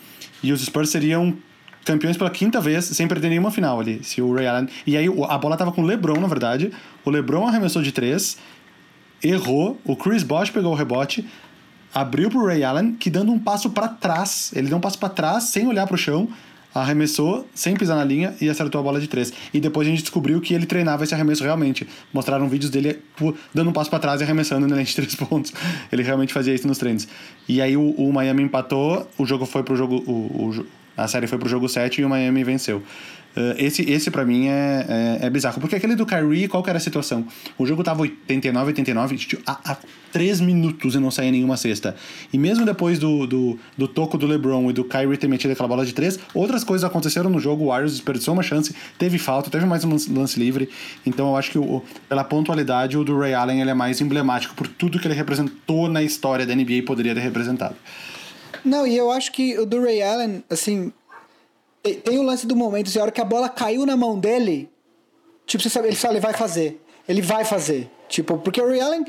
B: e os Spurs seriam campeões pela quinta vez, sem perder nenhuma final ali. Se o Ray Allen. E aí a bola tava com o LeBron, na verdade. O LeBron arremessou de três, errou. O Chris Bosh pegou o rebote, abriu pro Ray Allen, que dando um passo para trás. Ele deu um passo para trás, sem olhar pro chão, arremessou, sem pisar na linha e acertou a bola de três. E depois a gente descobriu que ele treinava esse arremesso realmente. Mostraram vídeos dele dando um passo para trás e arremessando na linha de três pontos. Ele realmente fazia isso nos treinos. E aí o, o Miami empatou, o jogo foi pro jogo. O, o, a série foi pro jogo 7 e o Miami venceu. Uh, esse, esse para mim é, é, é, bizarro. Porque aquele do Kyrie, qual que era a situação? O jogo tava 89, 89, há, há 3 minutos e não saía nenhuma cesta. E mesmo depois do, do, do toco do LeBron e do Kyrie ter metido aquela bola de 3, outras coisas aconteceram no jogo. O Warriors desperdiçou uma chance, teve falta, teve mais um lance, lance livre. Então eu acho que o, pela pontualidade, o do Ray Allen ele é mais emblemático por tudo que ele representou na história da NBA e poderia ter representado.
C: Não, e eu acho que o do Ray Allen, assim, tem o lance do momento, assim, a hora que a bola caiu na mão dele, tipo, você sabe, ele fala, ele vai fazer. Ele vai fazer. Tipo, porque o Ray Allen.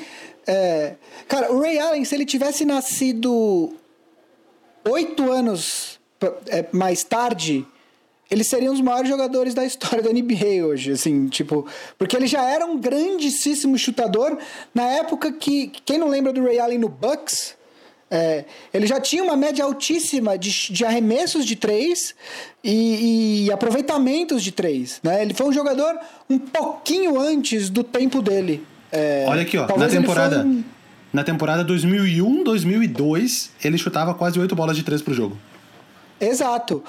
C: É... Cara, o Ray Allen, se ele tivesse nascido oito anos é, mais tarde, ele seria um dos maiores jogadores da história da NBA hoje, assim, tipo, porque ele já era um grandíssimo chutador na época que, quem não lembra do Ray Allen no Bucks, é, ele já tinha uma média altíssima de, de arremessos de três e, e, aproveitamentos de três. Né? Ele foi um jogador um pouquinho antes do tempo dele.
B: É, Olha aqui, ó, na temporada, um... na temporada 2001-2002, ele chutava quase oito bolas de três por jogo.
C: Exato.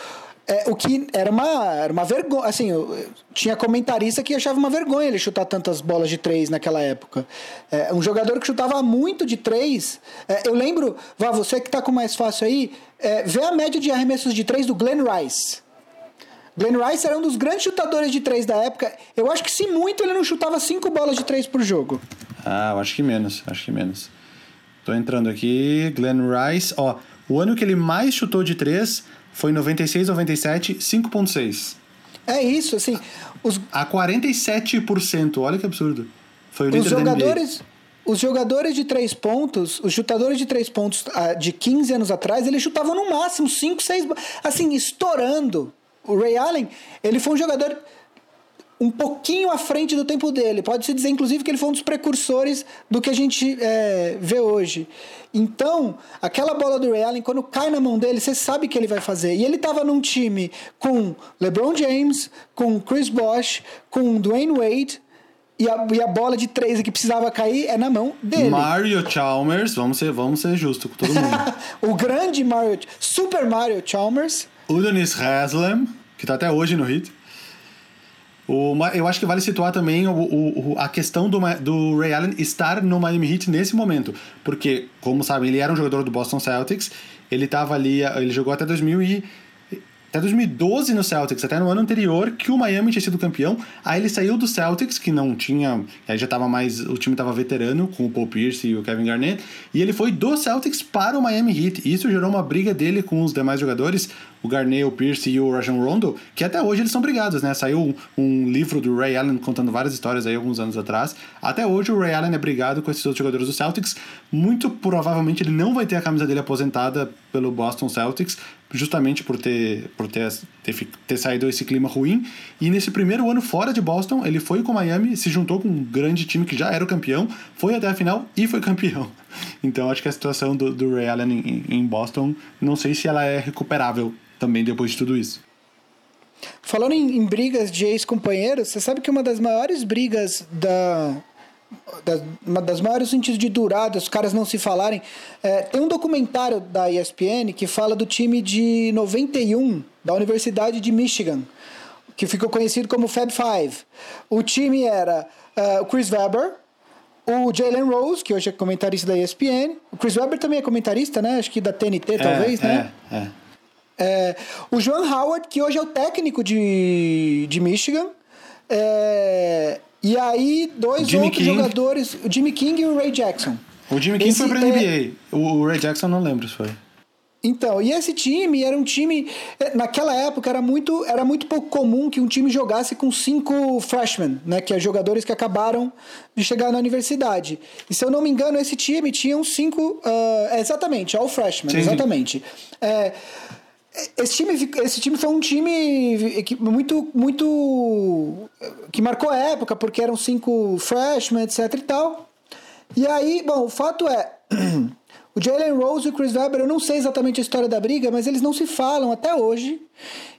C: É, o que era uma, era uma vergonha. Assim, eu, tinha comentarista que achava uma vergonha ele chutar tantas bolas de três naquela época. É, um jogador que chutava muito de três. É, eu lembro, vá, você que está com mais fácil aí, é, vê a média de arremessos de três do Glenn Rice. Glenn Rice era um dos grandes chutadores de três da época. Eu acho que, se muito, ele não chutava cinco bolas de três por jogo.
B: Ah, eu acho que menos. Acho que menos. Tô entrando aqui. Glenn Rice. Ó, o ano que ele mais chutou de três foi 96, 97, 5,6.
C: É isso, assim.
B: Os... A 47%, olha que absurdo. Foi o
C: líder os jogadores, Os jogadores de três pontos, os chutadores de três pontos ah, de 15 anos atrás, eles chutavam no máximo 5, 6. Assim, estourando. O Ray Allen, ele foi um jogador um pouquinho à frente do tempo dele. Pode-se dizer, inclusive, que ele foi um dos precursores do que a gente é, vê hoje. Então, aquela bola do Ray Allen, quando cai na mão dele, você sabe que ele vai fazer. E ele estava num time com LeBron James, com Chris Bosh, com Dwayne Wade. E a, e a bola de três que precisava cair é na mão dele.
B: Mario Chalmers, vamos ser, vamos ser justos com todo mundo.
C: o grande Mario, Super Mario Chalmers.
B: Udonis Haslem, que está até hoje no hit. O, eu acho que vale situar também o, o, a questão do, do Ray Allen estar no Miami Heat nesse momento. Porque, como sabem, ele era um jogador do Boston Celtics, ele estava ali, ele jogou até 2000 e até 2012 no Celtics, até no ano anterior que o Miami tinha sido campeão. Aí ele saiu do Celtics, que não tinha. Aí já tava mais. O time tava veterano, com o Paul Pierce e o Kevin Garnett. E ele foi do Celtics para o Miami Heat. E isso gerou uma briga dele com os demais jogadores, o Garnett, o Pierce e o Rajon Rondo, que até hoje eles são brigados, né? Saiu um, livro do Ray Allen contando várias histórias aí alguns anos atrás. Até hoje o Ray Allen é brigado com esses outros jogadores do Celtics. Muito provavelmente ele não vai ter a camisa dele aposentada pelo Boston Celtics, justamente por ter, por ter, ter, ter saído esse clima ruim. E nesse primeiro ano fora de Boston, ele foi com Miami, se juntou com um grande time que já era o campeão, foi até a final e foi campeão. Então acho que a situação do, do Ray Allen em, em Boston, não sei se ela é recuperável também depois de tudo isso.
C: Falando em, em brigas de ex-companheiros, você sabe que uma das maiores brigas da, das, uma das maiores sentidos de durada, os caras não se falarem. É, tem um documentário da ESPN que fala do time de 91 da Universidade de Michigan, que ficou conhecido como Fab Five. O time era uh, o Chris Webber, o Jalen Rose, que hoje é comentarista da ESPN. O Chris Webber também é comentarista, né? Acho que da TNT, é, talvez, né? É, é. É, o Joan Howard, que hoje é o técnico de, de Michigan. É, e aí, dois Jimmy outros King. jogadores, o Jimmy King e o Ray Jackson.
B: O Jimmy King Esse, foi pra NBA. É... O Ray Jackson não lembro se foi.
C: Então, e esse time era um time. eh, Naquela época era muito, era muito pouco comum que um time jogasse com cinco freshmen, né? Que é jogadores que acabaram de chegar na universidade. E se eu não me engano, esse time tinha uns cinco. ah, exatamente, all freshmen,
B: Sim, sim.
C: exatamente. É, esse time, esse time foi um time muito, muito. que marcou época, porque eram cinco freshmen, etc e tal. E aí, bom, o fato é. O Jalen Rose e o Chris Webber, eu não sei exatamente a história da briga, mas eles não se falam até hoje.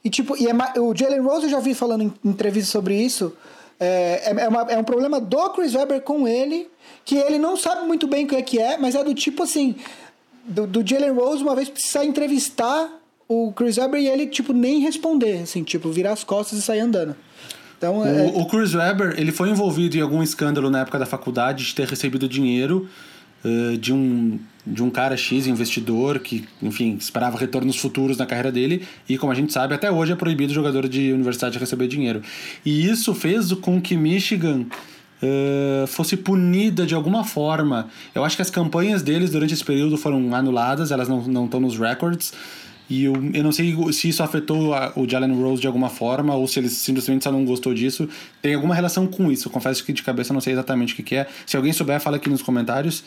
C: E tipo, e é o Jalen Rose eu já vi falando em entrevistas sobre isso. É, é, é uma- é um problema do Chris Webber com ele, que ele não sabe muito bem o que é que é, mas é do tipo assim, do, do Jalen Rose uma vez precisar entrevistar o Chris Webber e ele, tipo, nem responder, assim, tipo, virar as costas e sair andando. Então, é,
B: O, o Chris Webber, ele foi envolvido em algum escândalo na época da faculdade de ter recebido dinheiro eh, de, um, de um cara X, investidor, que, enfim, esperava retornos futuros na carreira dele. E, como a gente sabe, até hoje é proibido jogador de universidade receber dinheiro. E isso fez com que Michigan eh, fosse punida de alguma forma. Eu acho que as campanhas deles durante esse período foram anuladas, elas não não estão nos records. E eu, eu não sei se isso afetou a- o Jalen Rose de alguma forma ou se ele simplesmente só não gostou disso. Tem alguma relação com isso. Eu confesso que de cabeça eu não sei exatamente o que, que é. Se alguém souber, fala aqui nos comentários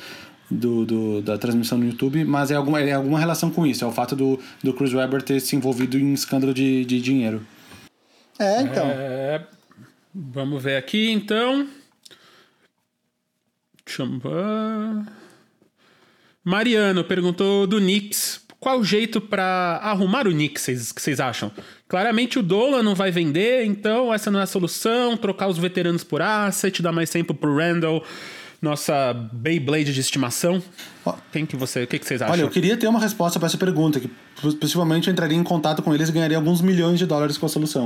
B: do, do- da transmissão no YouTube. Mas é alguma, é alguma relação com isso. É o fato do, do Chris Webber ter se envolvido em escândalo de, de dinheiro.
C: é, então.
A: É, vamos ver aqui então. Mariano perguntou do Knicks. Qual o jeito pra arrumar o Knicks, vocês- que vocês acham? Claramente o Dolan não vai vender, então essa não é a solução. Trocar os veteranos por asset, dar mais tempo pro Randall, nossa Beyblade de estimação. Quem que você, o que, que vocês acham?
B: Olha, eu queria ter uma resposta para essa pergunta, que possivelmente eu entraria em contato com eles e ganharia alguns milhões de dólares com a solução.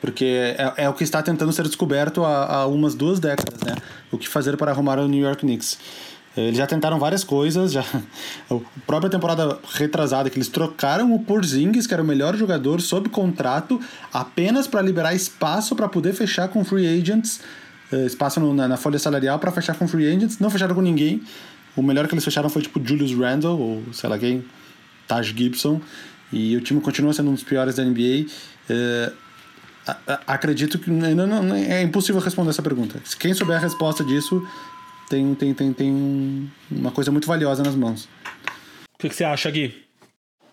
B: Porque é, é o que está tentando ser descoberto há, há umas duas décadas, né? O que fazer para arrumar o New York Knicks. Eles já tentaram várias coisas, já. A própria temporada retrasada, que eles trocaram o Porzingis, que era o melhor jogador, sob contrato, apenas para liberar espaço para poder fechar com free agents, eh, espaço no- na, na folha salarial para fechar com free agents. Não fecharam com ninguém. O melhor que eles fecharam foi tipo Julius Randle, ou sei lá quem, Taj Gibson. E o time continua sendo um dos piores da NBA. Eh, a- a- acredito que não, não- é impossível responder essa pergunta. Quem souber a resposta disso tem, tem, tem, tem um- uma coisa muito valiosa nas mãos.
A: O que, que você acha, Gui?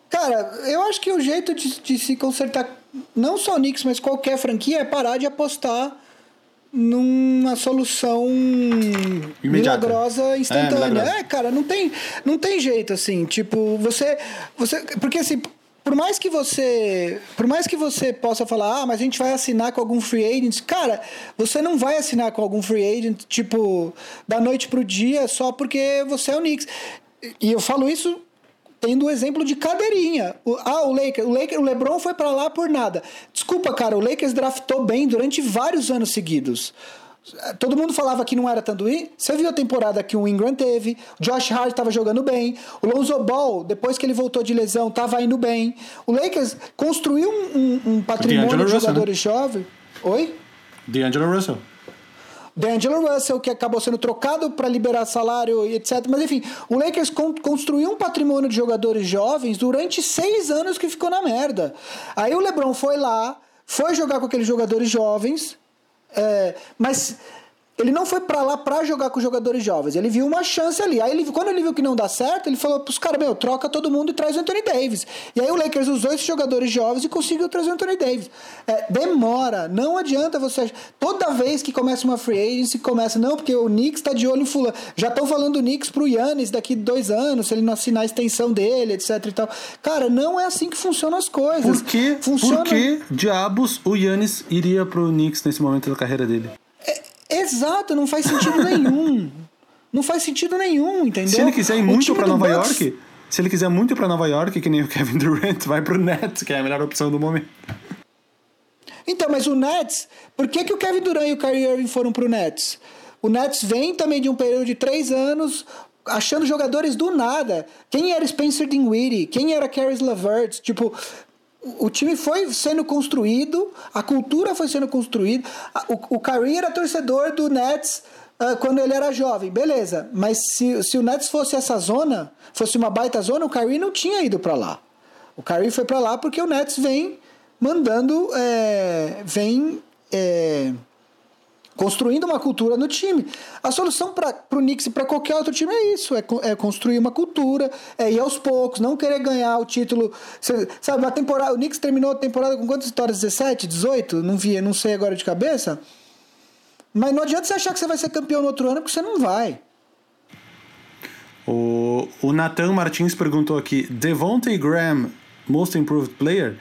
C: Cara, eu acho que o jeito de, de se consertar, não só o Knicks, mas qualquer franquia, é parar de apostar numa solução
B: Imediata.
C: milagrosa instantânea.
B: É, milagrosa.
C: É, cara, não tem, não tem jeito assim, tipo, você você porque assim, por mais que você, por mais que você possa falar, ah, mas a gente vai assinar com algum free agent, cara, você não vai assinar com algum free agent, tipo, da noite pro dia só porque você é o Knicks. E eu falo isso tendo o exemplo de cadeirinha. O, ah, o Lakers, o Lakers, o LeBron foi pra lá por nada. Desculpa, cara, o Lakers draftou bem durante vários anos seguidos. Todo mundo falava que não era ir. Você viu a temporada que o Ingram teve, o Josh Hart estava jogando bem, o Lonzo Ball, depois que ele voltou de lesão, estava indo bem. O Lakers construiu um, um- um patrimônio de
B: Russell, né?
C: jogadores jovens. Oi?
B: D'Angelo Russell.
C: D'Angelo Russell, que acabou sendo trocado para liberar salário e etc. Mas enfim, o Lakers con- construiu um patrimônio de jogadores jovens durante seis anos que ficou na merda. Aí o LeBron foi lá, foi jogar com aqueles jogadores jovens, é, mas ele não foi para lá para jogar com jogadores jovens. Ele viu uma chance ali. Aí ele, quando ele viu que não dá certo, ele falou pros caras: Meu, troca todo mundo e traz o Anthony Davis. E aí o Lakers usou esses jogadores jovens e conseguiu trazer o Anthony Davis. É, demora, não adianta você. Toda vez que começa uma free agency, começa, não, porque o Knicks tá de olho em Fulano. Já estão falando do Knicks pro Yannis daqui dois anos, se ele não assinar a extensão dele, etc e tal. Cara, não é assim que funcionam as coisas.
B: Por que,
C: Funciona...
B: por que diabos o Yannis iria pro Knicks nesse momento da carreira dele?
C: Exato, não faz sentido nenhum. Não faz sentido nenhum, entendeu?
B: Se ele quiser ir
C: O
B: muito
C: do
B: Nova
C: Bucks-
B: York, se ele quiser muito pra Nova York, que nem o Kevin Durant, vai pro Nets, que é a melhor opção do momento.
C: Então, mas o Nets, por que, que o Kevin Durant e o Kyrie Irving foram pro Nets? O Nets vem também de um período de três anos achando jogadores do nada. Quem era Spencer Dinwiddie? Quem era Caris LeVert? Tipo, o time foi sendo construído, a cultura foi sendo construída. O, o Kyrie era torcedor do Nets ah, quando ele era jovem, beleza. Mas se, se o Nets fosse essa zona, fosse uma baita zona, o Kyrie não tinha ido pra lá. O Kyrie foi para lá porque o Nets vem mandando, é, vem é, construindo uma cultura no time. A solução para o Knicks e para qualquer outro time é isso: é, é, construir uma cultura, é ir aos poucos, não querer ganhar o título. sabe, uma temporada. O Knicks terminou a temporada com quantas vitórias? 17, 18? Não vi, não sei agora de cabeça. Mas não adianta você achar que você vai ser campeão no outro ano, porque você não vai.
B: O, o Nathan Martins perguntou aqui: Devontae Graham, Most Improved Player?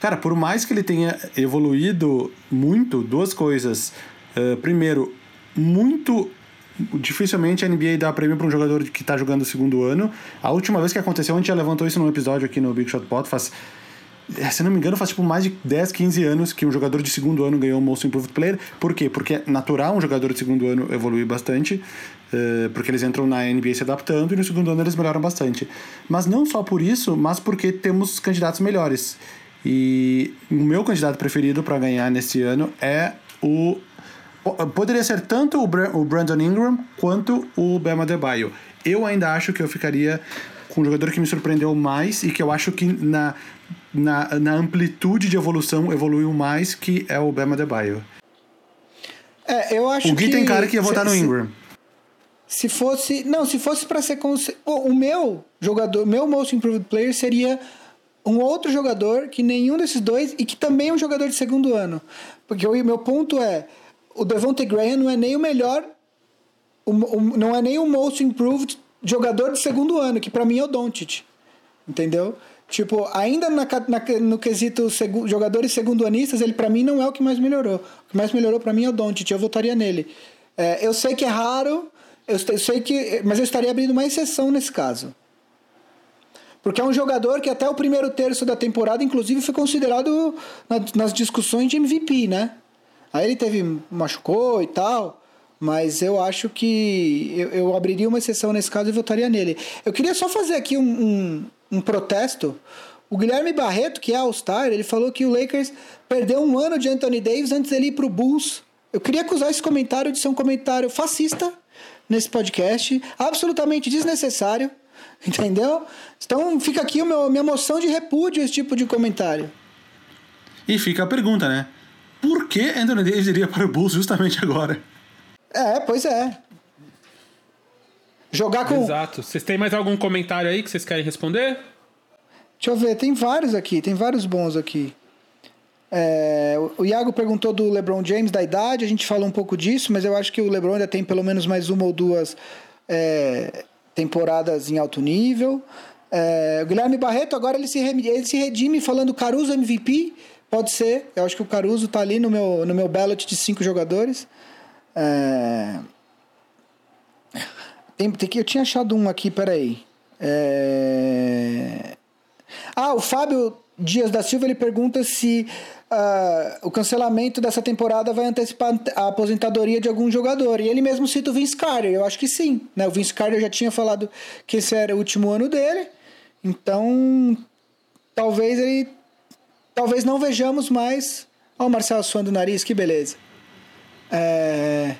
B: Cara, por mais que ele tenha evoluído muito, duas coisas. Uh, primeiro, muito dificilmente a NBA dá prêmio para um jogador que está jogando o segundo ano. A última vez que aconteceu, a gente já levantou isso num episódio aqui no Big Shot Pod, faz é, se não me engano, faz tipo mais de 10, 15 anos que um jogador de segundo ano ganhou o Most Improved Player. Por quê? Porque é natural um jogador de segundo ano evoluir bastante, uh, porque eles entram na NBA se adaptando e no segundo ano eles melhoram bastante. Mas não só por isso, mas porque temos candidatos melhores. E o meu candidato preferido para ganhar nesse ano é o. Poderia ser tanto o Brandon Ingram quanto o Bema Debaio. Eu ainda acho que eu ficaria com um jogador que me surpreendeu mais e que eu acho que na na, na amplitude de evolução evoluiu mais, que é o Bema Debaio.
C: É, eu acho
B: o Gui
C: que...
B: tem cara que ia votar no Ingram.
C: Se fosse. Não, se fosse para ser. O meu jogador, meu most improved player seria um outro jogador que nenhum desses dois e que também é um jogador de segundo ano. Porque o meu ponto é: o Devontae Graham não é nem o melhor, o, o, não é nem o most improved jogador de segundo ano, que para mim é o Doncic. Entendeu? Tipo, ainda na, na, no quesito segu, jogadores segundo-anistas, ele para mim não é o que mais melhorou. O que mais melhorou para mim é o Doncic, eu votaria nele. É, eu sei que é raro, eu, eu, sei que, mas eu estaria abrindo uma exceção nesse caso. Porque é um jogador que até o primeiro terço da temporada, inclusive, foi considerado na, nas discussões de MVP, né? Aí ele teve, machucou e tal, mas eu acho que eu, eu abriria uma exceção nesse caso e votaria nele. Eu queria só fazer aqui um, um um protesto. O Guilherme Barreto, que é All-Star, ele falou que o Lakers perdeu um ano de Anthony Davis antes dele ir pro Bulls. Eu queria acusar esse comentário de ser um comentário fascista nesse podcast, absolutamente desnecessário, entendeu? Então fica aqui a minha moção de repúdio a esse tipo de comentário.
B: E fica a pergunta, né? Por que Anthony Davis iria para o Bulls justamente agora?
C: É, pois é. Jogar com.
A: Exato. Vocês têm mais algum comentário aí que vocês querem responder?
C: Deixa eu ver, tem vários aqui, tem vários bons aqui. É, o Iago perguntou do LeBron James da idade, a gente falou um pouco disso, mas eu acho que o LeBron ainda tem pelo menos mais uma ou duas é, temporadas em alto nível. É, o Guilherme Barreto agora ele se, ele se redime falando Caruso MVP, pode ser. Eu acho que o Caruso tá ali no meu, no meu ballot de cinco jogadores. É, tem, tem que, eu tinha achado um aqui, peraí. É... Ah, o Fábio Dias da Silva ele pergunta se uh, o cancelamento dessa temporada vai antecipar a aposentadoria de algum jogador. E ele mesmo cita o Vince Carter. Eu acho que sim. Né? O Vince Carter já tinha falado que esse era o último ano dele. Então, talvez ele. Talvez não vejamos mais. Olha o Marcelo suando o nariz, que beleza. É.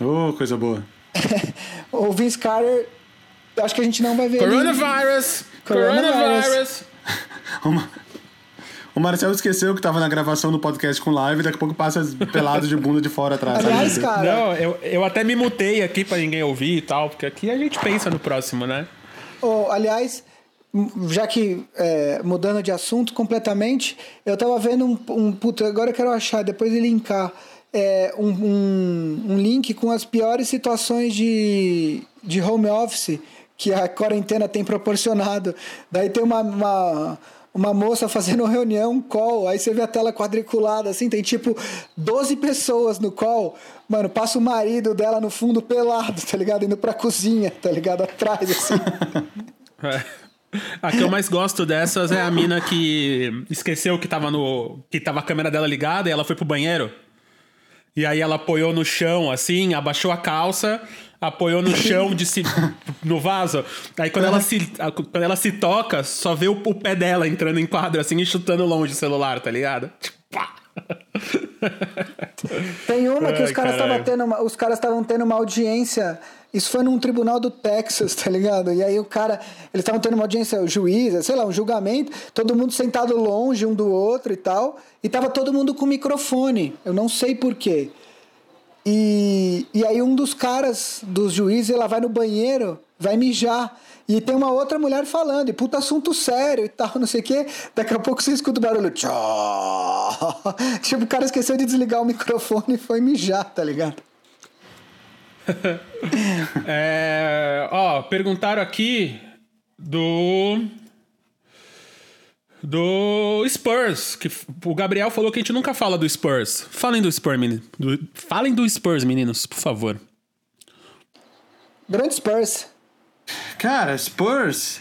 B: Oh, coisa boa.
C: o Vince Carter, acho que a gente não vai ver.
A: Coronavirus! Coronavirus!
B: O Marcelo esqueceu que tava na gravação do podcast com live e daqui a pouco passa pelado de bunda de fora atrás.
C: Aliás, cara.
A: Não, eu, eu até me mutei aqui pra ninguém ouvir e tal, porque aqui a gente pensa no próximo, né?
C: Oh, aliás, já que é, mudando de assunto completamente, eu tava vendo um, um puta, agora eu quero achar, depois ele linkar é, um, um, um, link com as piores situações de, de home office que a quarentena tem proporcionado. Daí tem uma, uma, uma moça fazendo uma reunião, um call, aí você vê a tela quadriculada, assim, tem tipo 12 pessoas no call. Mano, passa o marido dela no fundo pelado, tá ligado? Indo pra cozinha, tá ligado? Atrás, assim.
A: É. A que eu mais gosto dessas é a mina que esqueceu que tava no. que tava a câmera dela ligada e ela foi pro banheiro. E aí ela apoiou no chão, assim, abaixou a calça, apoiou no chão de si, no vaso. Aí quando ela, se, quando ela se toca, só vê o, o pé dela entrando em quadro, assim, e chutando longe o celular, tá ligado? Tipo!
C: Tem uma que
A: Ai,
C: os caras estavam tendo, uma- os caras estavam tendo uma audiência. Isso foi num tribunal do Texas, tá ligado? E aí o cara, eles estavam tendo uma audiência, o juiz, sei lá, um julgamento, todo mundo sentado longe um do outro e tal, e tava todo mundo com microfone. Eu não sei por quê. E, e aí um dos caras, dos juízes, ela vai no banheiro, vai mijar. E tem uma outra mulher falando, e puta assunto sério e tal, não sei o quê. Daqui a pouco você escuta o barulho. Tchau. Tipo, o cara esqueceu de desligar o microfone e foi mijar, tá ligado?
A: É, ó, perguntaram aqui do. Do Spurs. Que o Gabriel falou que a gente nunca fala do Spurs. Falem do Spurs, menino. Do- falem do Spurs, meninos, por favor.
C: Grande Spurs.
B: Cara, Spurs.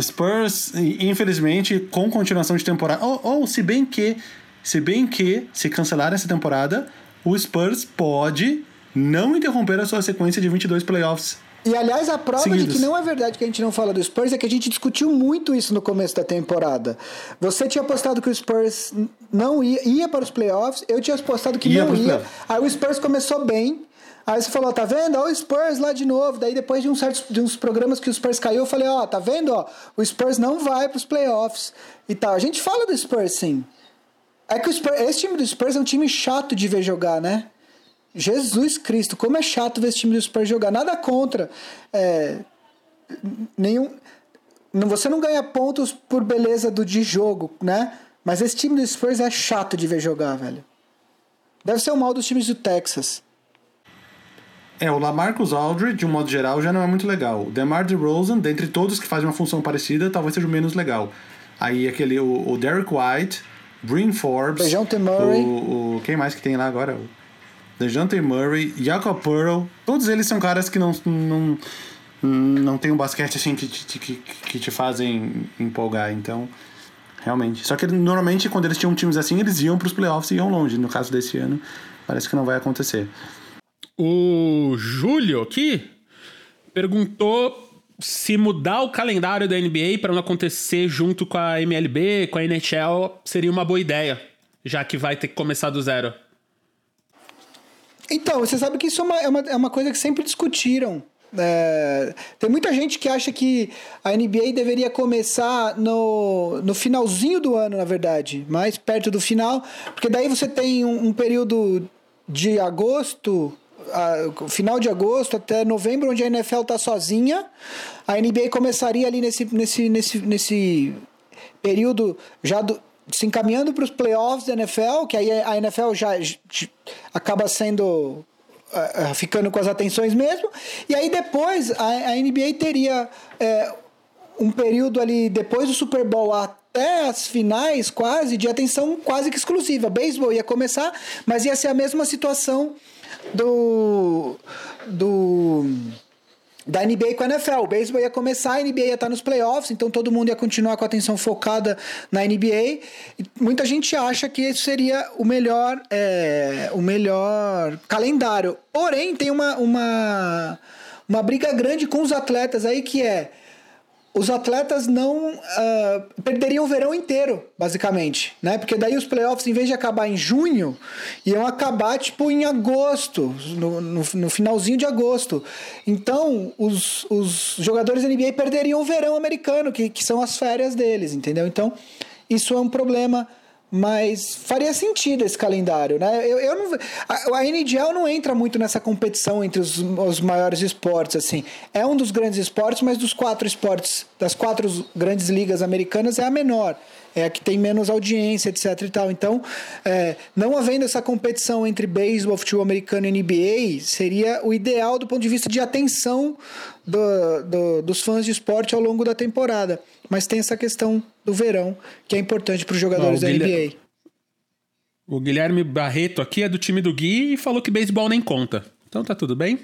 B: Spurs, infelizmente, com continuação de temporada. Ou, ou se bem que. Se bem que, se cancelar essa temporada, o Spurs pode não interromper a sua sequência de 22 playoffs.
C: E aliás, a prova
B: Seguidos.
C: de que não é verdade que a gente não fala do Spurs é que a gente discutiu muito isso no começo da temporada. Você tinha apostado que o Spurs não ia, ia para os playoffs, eu tinha apostado que
B: Ia
C: não ia. Aí o Spurs começou bem. Aí você falou, tá vendo? Ó, o Spurs lá de novo. Daí depois de, um certos, de uns programas que o Spurs caiu, eu falei, ó, tá vendo? Ó, o Spurs não vai para os playoffs e tal. A gente fala do Spurs sim. É que o Spurs, esse time do Spurs é um time chato de ver jogar, né? Jesus Cristo, como é chato ver esse time do Spurs jogar. Nada contra. É, nenhum. Você não ganha pontos por beleza do de jogo, né? Mas esse time do Spurs é chato de ver jogar, velho. Deve ser o mal dos times do Texas.
B: É, o Lamarcus Aldridge, de um modo geral, já não é muito legal. O DeMar DeRozan, dentre todos que fazem uma função parecida, talvez seja o menos legal. Aí aquele, o, o Derek White, Bryn Forbes...
C: Dejounte Murray.
B: O, o, quem mais que tem lá agora? O Dejounte Murray, Jacob Pearl. Todos eles são caras que não... não não tem um basquete assim que te, que, que te fazem empolgar, então realmente. Só que normalmente quando eles tinham times assim, eles iam pros playoffs e iam longe. No caso desse ano, parece que não vai acontecer.
A: O Júlio aqui perguntou se mudar o calendário da NBA para não acontecer junto com a MLB, com a NHL, seria uma boa ideia, já que vai ter que começar do zero.
C: Então, você sabe que isso é uma, é uma, é uma coisa que sempre discutiram. É, tem muita gente que acha que a NBA deveria começar no, no finalzinho do ano, na verdade, mais perto do final, porque daí você tem um, um período de agosto, a- final de agosto até novembro, onde a NFL tá sozinha. A NBA começaria ali nesse, nesse, nesse, nesse período já do- se encaminhando para os playoffs da NFL, que aí a NFL já, acaba sendo ficando com as atenções mesmo. E aí depois a, a NBA teria é, um período ali depois do Super Bowl as finais quase de atenção quase que exclusiva. Beisebol ia começar, mas ia ser a mesma situação do do da NBA com a NFL. O beisebol ia começar, a NBA ia estar nos playoffs, então todo mundo ia continuar com a atenção focada na NBA. Muita gente acha que esse seria o melhor, é, o melhor calendário. Porém, tem uma, uma, uma briga grande com os atletas aí que é os atletas não ah, perderiam o verão inteiro, basicamente, né? Porque daí os playoffs, em vez de acabar em junho, iam acabar tipo em agosto, no, no, no finalzinho de agosto. Então, os, os jogadores da NBA perderiam o verão americano, que, que são as férias deles, entendeu? Então, isso é um problema. Mas faria sentido esse calendário, né? Eu, eu não, a, a não entra muito nessa competição entre os, os maiores esportes, assim. É um dos grandes esportes, mas dos quatro esportes, das quatro grandes ligas americanas, é a menor. É a que tem menos audiência, etc e tal. Então, é, não havendo essa competição entre beisebol, futebol americano e NBA, seria o ideal do ponto de vista de atenção do- do- dos fãs de esporte ao longo da temporada. Mas tem essa questão do verão, que é importante para os jogadores
A: Ó, o
C: da
A: Guilherme-
C: NBA.
A: O Guilherme Barreto aqui é do time do Gui e falou que beisebol nem conta. Então tá tudo bem.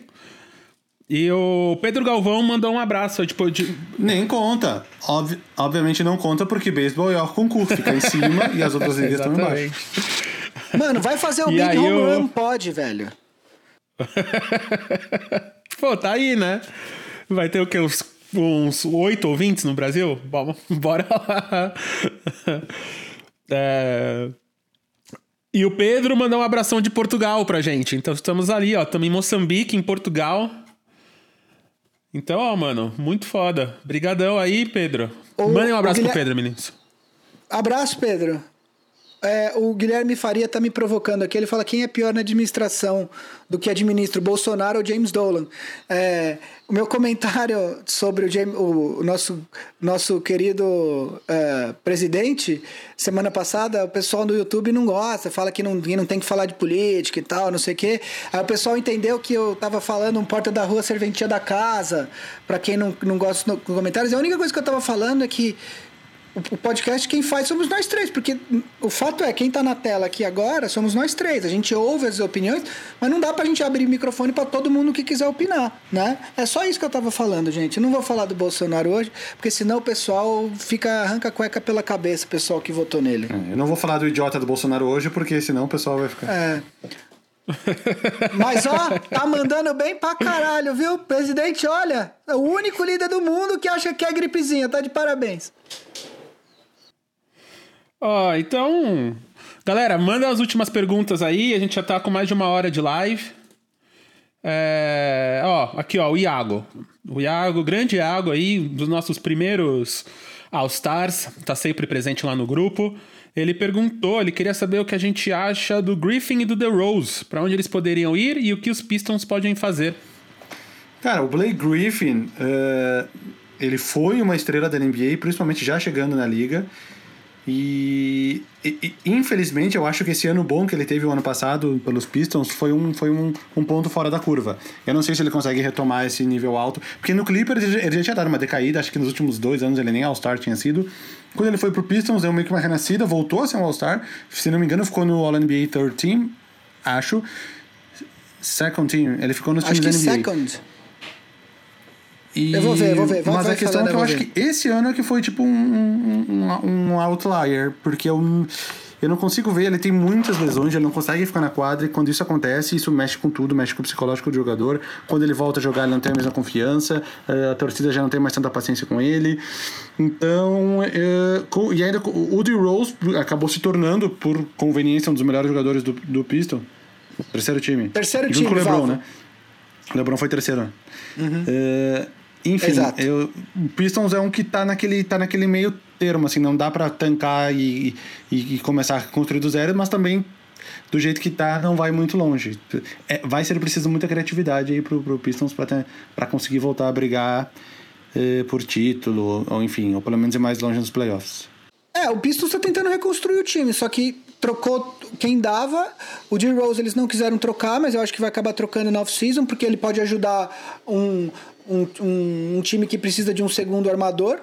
A: E o Pedro Galvão mandou um abraço, tipo, de,
B: Nem conta. Obvi- obviamente não conta porque beisebol é o concurso, fica em cima e as outras ligas estão embaixo.
C: Mano, vai fazer o
A: E
C: Big Home
A: eu-
C: Run, pode, velho.
A: Pô, tá aí, né? Vai ter o quê? Uns, uns 8 ouvintes no Brasil? Bom, bora lá. É... E o Pedro mandou um abração de Portugal pra gente. Então estamos ali, ó. Estamos em Moçambique, em Portugal. Então, ó, mano, muito foda. Brigadão aí, Pedro.
C: Ô,
A: Mandem um abraço
C: ô,
A: pro Pedro, meninos.
C: Abraço, Pedro. É, o Guilherme Faria tá me provocando aqui. Ele fala quem é pior na administração do que administra, Bolsonaro ou James Dolan. É, o meu comentário sobre o, James- o nosso, nosso querido é, presidente, semana passada, o pessoal no YouTube não gosta, fala que não, que não tem que falar de política e tal, não sei o quê. Aí o pessoal entendeu que eu tava falando um porta da rua, serventia da casa, para quem não, não gosta no comentários. A única coisa que eu tava falando é que o- podcast quem faz somos nós três, porque o fato é, quem tá na tela aqui agora somos nós três. A gente ouve as opiniões, mas não dá pra gente abrir microfone pra todo mundo que quiser opinar, né? É só isso que eu tava falando, gente. Eu não vou falar do Bolsonaro hoje, porque senão o pessoal fica arranca a cueca pela cabeça, o pessoal que votou nele.
B: É, Eu não vou falar do idiota do Bolsonaro hoje, porque senão o pessoal vai ficar.
C: É. Mas ó, tá mandando bem pra caralho, viu? Presidente, olha, é o único líder do mundo que acha que é gripezinha, tá de parabéns.
A: Ó, então. Galera, manda as últimas perguntas aí. A gente já tá com mais de uma hora de live. É, ó, aqui ó, o Iago. O Iago, grande Iago aí, dos nossos primeiros All-Stars, tá sempre presente lá no grupo. Ele perguntou, ele queria saber o que a gente acha do Griffin e do The Rose, pra onde eles poderiam ir e o que os Pistons podem fazer.
B: Cara, o Blake Griffin, eh, ele foi uma estrela da NBA, principalmente já chegando na liga. E, e- infelizmente eu acho que esse ano bom que ele teve o ano passado pelos Pistons foi um, foi um, um ponto fora da curva. Eu não sei se ele consegue retomar esse nível alto, porque no Clippers ele já- ele já tinha dado uma decaída, acho que nos últimos dois anos ele nem All-Star tinha sido. Quando ele foi pro Pistons, deu meio que uma renascida, voltou a ser um All-Star. Se não me engano, ficou no All-NBA Third Team, acho. Second Team, ele ficou nos
C: Acho
B: times
C: que
B: NBA.
C: second.
B: E-
C: Eu vou ver, eu vou ver. Vai-
B: Mas
C: vai
B: a questão
C: falando,
B: é que
C: eu
B: eu acho
C: ver.
B: que esse ano é que foi tipo um, um, um outlier, porque eu, eu não consigo ver, ele tem muitas lesões, ele não consegue ficar na quadra, e quando isso acontece, isso mexe com tudo, mexe com o psicológico do jogador. Quando ele volta a jogar, ele não tem a mesma confiança, eh, a torcida já não tem mais tanta paciência com ele. Então, eh, e ainda o D. Rose acabou se tornando, por conveniência, um dos melhores jogadores do, do Piston. Terceiro time.
C: Terceiro
B: Junto com o
C: time,
B: LeBron, né? O LeBron foi terceiro. né? É, enfim,
C: Exato.
B: eu, o Pistons é um que tá naquele, tá naquele meio termo, assim, não dá pra tancar e, e, e começar a construir do zero, mas também do jeito que tá, não vai muito longe. É, vai ser preciso muita criatividade aí pro, pro Pistons pra conseguir voltar a brigar eh, por título, ou enfim, ou pelo menos ir mais longe nos playoffs.
C: É, o Pistons tá tentando reconstruir o time, só que trocou quem dava. O D. Rose eles não quiseram trocar, mas eu acho que vai acabar trocando na off-season, porque ele pode ajudar um, um, um, um time que precisa de um segundo armador.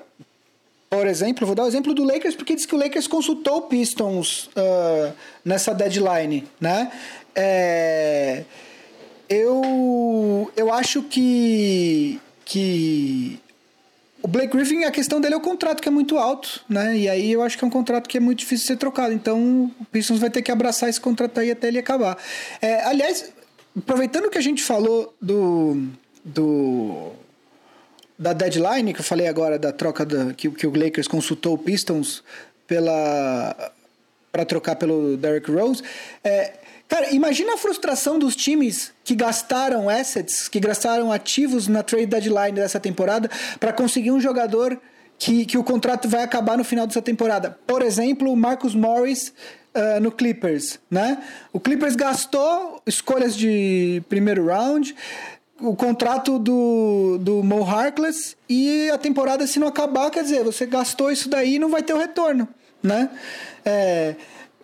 C: Por exemplo, vou dar o exemplo do Lakers, porque diz que o Lakers consultou o Pistons ah, nessa deadline, né? É, eu, eu acho que, que o Blake Griffin, a questão dele é o contrato que é muito alto, né? E aí eu acho que é um contrato que é muito difícil de ser trocado. Então o Pistons vai ter que abraçar esse contrato aí até ele acabar. É, aliás, aproveitando que a gente falou do. Do da deadline que eu falei agora da troca da, que, que o Lakers consultou o Pistons pela para trocar pelo Derrick Rose. É, cara, imagina a frustração dos times que gastaram assets, que gastaram ativos na trade deadline dessa temporada para conseguir um jogador que, que o contrato vai acabar no final dessa temporada. Por exemplo, o Marcus Morris ah, no Clippers, né? O Clippers gastou escolhas de primeiro round, o contrato do, do Mo Harkless e a temporada se não acabar, quer dizer, você gastou isso daí e não vai ter o retorno, né? É,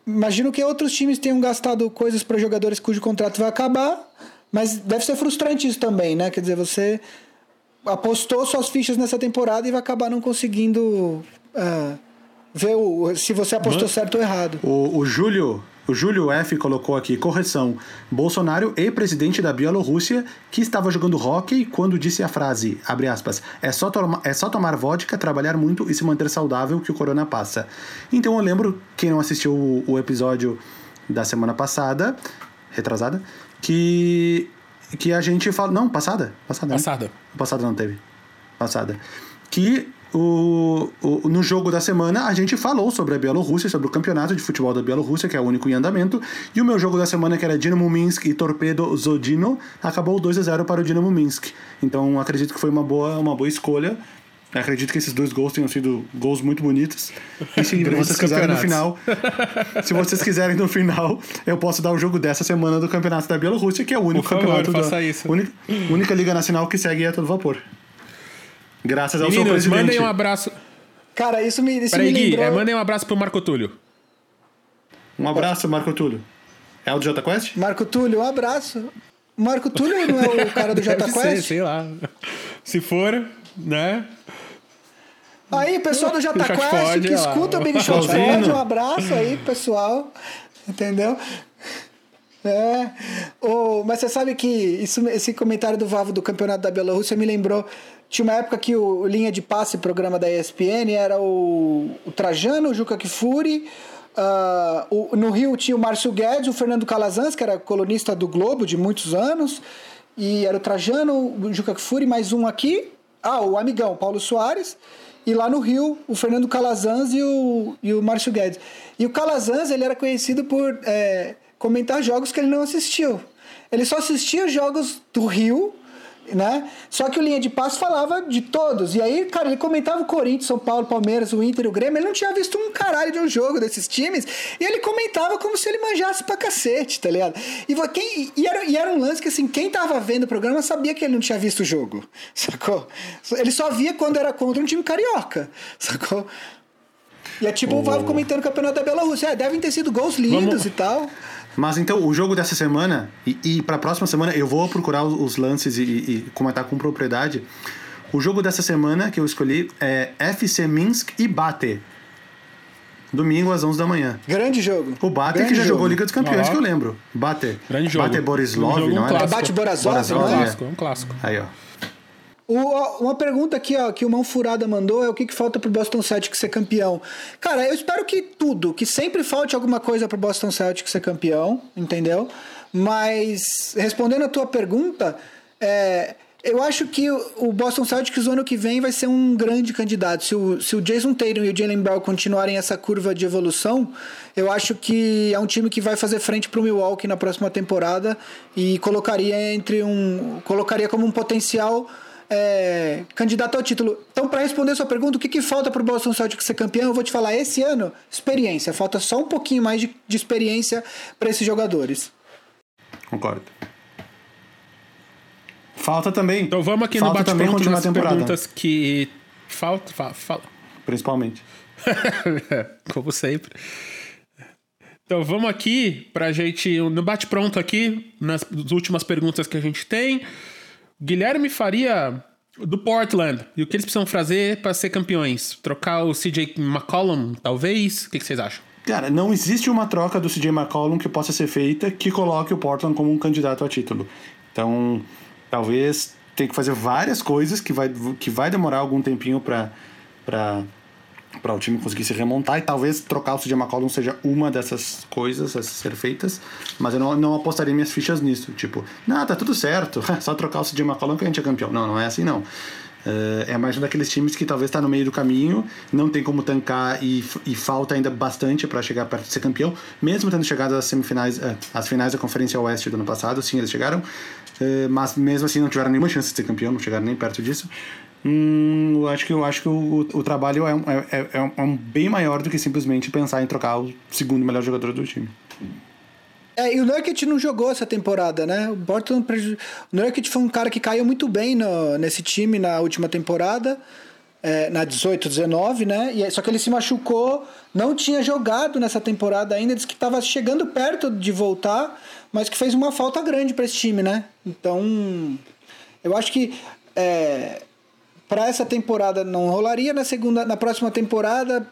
C: imagino que outros times tenham gastado coisas para jogadores cujo contrato vai acabar, mas deve ser frustrante isso também, né? Quer dizer, você apostou suas fichas nessa temporada e vai acabar não conseguindo ah, ver o, se você apostou certo ou errado.
B: O, o Júlio, o Júlio F colocou aqui, correção. Bolsonaro e presidente da Bielorrússia que estava jogando hóquei quando disse a frase, abre aspas, é só, é só tomar vodka, trabalhar muito e se manter saudável que o corona passa. Então eu lembro, quem não assistiu o, o episódio da semana passada, retrasada, que que a gente fala, não, passada, passada. né?
A: Passada.
B: Passada não teve. Passada. Que o, o, no jogo da semana a gente falou sobre a Bielorrússia, sobre o campeonato de futebol da Bielorrússia, que é o único em andamento. E o meu jogo da semana, que era Dinamo Minsk e Torpedo Zodino, acabou 2 a 0 para o Dinamo Minsk. Então acredito que foi uma boa, uma boa escolha. Acredito que esses dois gols tenham sido gols muito bonitos. E se vocês quiserem no final, se vocês quiserem no final, eu posso dar o jogo dessa semana do campeonato da Bielorrússia, que é o único
A: Por favor,
B: campeonato
A: faça
B: da
A: isso.
B: Única, única liga nacional que segue a todo vapor. Graças ao seu
A: Meninos,
B: presidente.
A: mandem um abraço.
C: Cara, isso me, isso
A: Peraí,
C: me
A: Gui,
C: lembrou...
A: é, mandem um abraço pro Marco Túlio.
B: Um abraço, Marco Túlio. É o do Jota Quest?
C: Marco Túlio, um abraço. Marco Túlio não é o cara do Jota
A: Deve ser,
C: Quest?
A: sei lá. Se for, né?
C: Aí, pessoal do Jota Quest que
A: lá.
C: escuta o Big Shot. Pod, um abraço aí, pessoal. Entendeu? É. Ô, mas você sabe que isso, esse comentário do Vavo do campeonato da Bielorrússia me lembrou. Tinha uma época que o, linha de passe, programa da ESPN, era o, o Trajano, o Juca Kfouri. ah, o- no Rio tinha o Márcio Guedes, o Fernando Calazans, que era colunista do Globo de muitos anos. E era o Trajano, o Juca Kfouri, mais um aqui. Ah, o amigão, Paulo Soares. E lá no Rio, o Fernando Calazans e o, e o Márcio Guedes. E o Calazans, ele era conhecido por é, comentar jogos que ele não assistiu. Ele só assistia jogos do Rio, né? Só que o Linha de Passo falava de todos. E aí, cara, ele comentava o Corinthians, São Paulo, Palmeiras, o Inter, o Grêmio. Ele não tinha visto um caralho de um jogo desses times. E ele comentava como se ele manjasse pra cacete, tá ligado? E, quem, e, era, e era um lance que, assim, quem tava vendo o programa sabia que ele não tinha visto o jogo, sacou? Ele só via quando era contra um time carioca, sacou? E é tipo o Vavo comentando o campeonato da Bielorrússia. É, devem ter sido gols lindos
A: Vamos-
C: e tal.
B: Mas então, o jogo dessa semana, e, e pra próxima semana, eu vou procurar os, os lances e, e comentar com propriedade. O jogo dessa semana que eu escolhi é FC Minsk e Bate. Domingo às 11 da manhã.
C: Grande jogo.
B: O Bate
C: Grande
B: que já
C: jogo.
B: jogou Liga dos Campeões, que eu lembro. Bate.
A: Grande jogo.
B: Bate Borislov,
A: Um jogo, um
B: não é?
A: clássico.
C: Bate Borazov,
B: Borazov,
A: É um clássico, é um clássico.
B: Aí, ó.
C: O- uma pergunta aqui, ó, que o Mão Furada mandou é o que, que falta pro Boston Celtics ser campeão. Cara, eu espero que tudo, que sempre falte alguma coisa pro Boston Celtics ser campeão, entendeu? Mas, respondendo a tua pergunta, é, eu acho que o o Boston Celtics no ano que vem vai ser um grande candidato. Se o, se o Jason Tatum e o Jalen Brown continuarem essa curva de evolução, eu acho que é um time que vai fazer frente pro Milwaukee na próxima temporada e colocaria entre um. colocaria como um potencial é, candidato ao título. Então, para responder sua pergunta, o que, que falta para o Boston Celtics ser campeão? Eu vou te falar esse ano, experiência. Falta só um pouquinho mais de, de experiência para esses jogadores.
B: Concordo. Falta também.
A: Então vamos aqui no
B: falta também
A: bate-pronto
B: continuar
A: nas
B: a
A: perguntas que falta. Fala, fala.
B: Principalmente.
A: Como sempre. Então vamos aqui pra gente, no bate-pronto aqui, nas últimas perguntas que a gente tem. Guilherme Faria do Portland. E o que eles precisam fazer para ser campeões? Trocar o CJ McCollum, talvez? O que, vocês acham?
B: Cara, não existe uma troca do CJ McCollum que possa ser feita que coloque o Portland como um candidato a título. Então, talvez tenha que fazer várias coisas que vai, que vai demorar algum tempinho para para o time conseguir se remontar e talvez trocar o CJ McCollum seja uma dessas coisas a ser feitas, mas eu não, não apostaria minhas fichas nisso. Tipo, não, tá tudo certo, só trocar o CJ McCollum que a gente é campeão. Não, não é assim não. É, é mais um daqueles times que talvez está no meio do caminho, não tem como tancar e, e falta ainda bastante para chegar perto de ser campeão, mesmo tendo chegado às semifinais, é, às finais da Conferência Oeste do ano passado, sim, eles chegaram, é, mas mesmo assim não tiveram nenhuma chance de ser campeão, não chegaram nem perto disso. Hum, eu acho que eu acho que o, o trabalho é, é, é, é um- é um bem maior do que simplesmente pensar em trocar o segundo melhor jogador do time.
C: É, e o Nurkic não jogou essa temporada, né? O preju... O foi um cara que caiu muito bem no- nesse time na última temporada, é, na 18, 19, né? E, só que ele se machucou, não tinha jogado nessa temporada ainda, disse que estava chegando perto de voltar, mas que fez uma falta grande para esse time, né? Então, eu acho que é, para essa temporada não rolaria, na segunda, na próxima temporada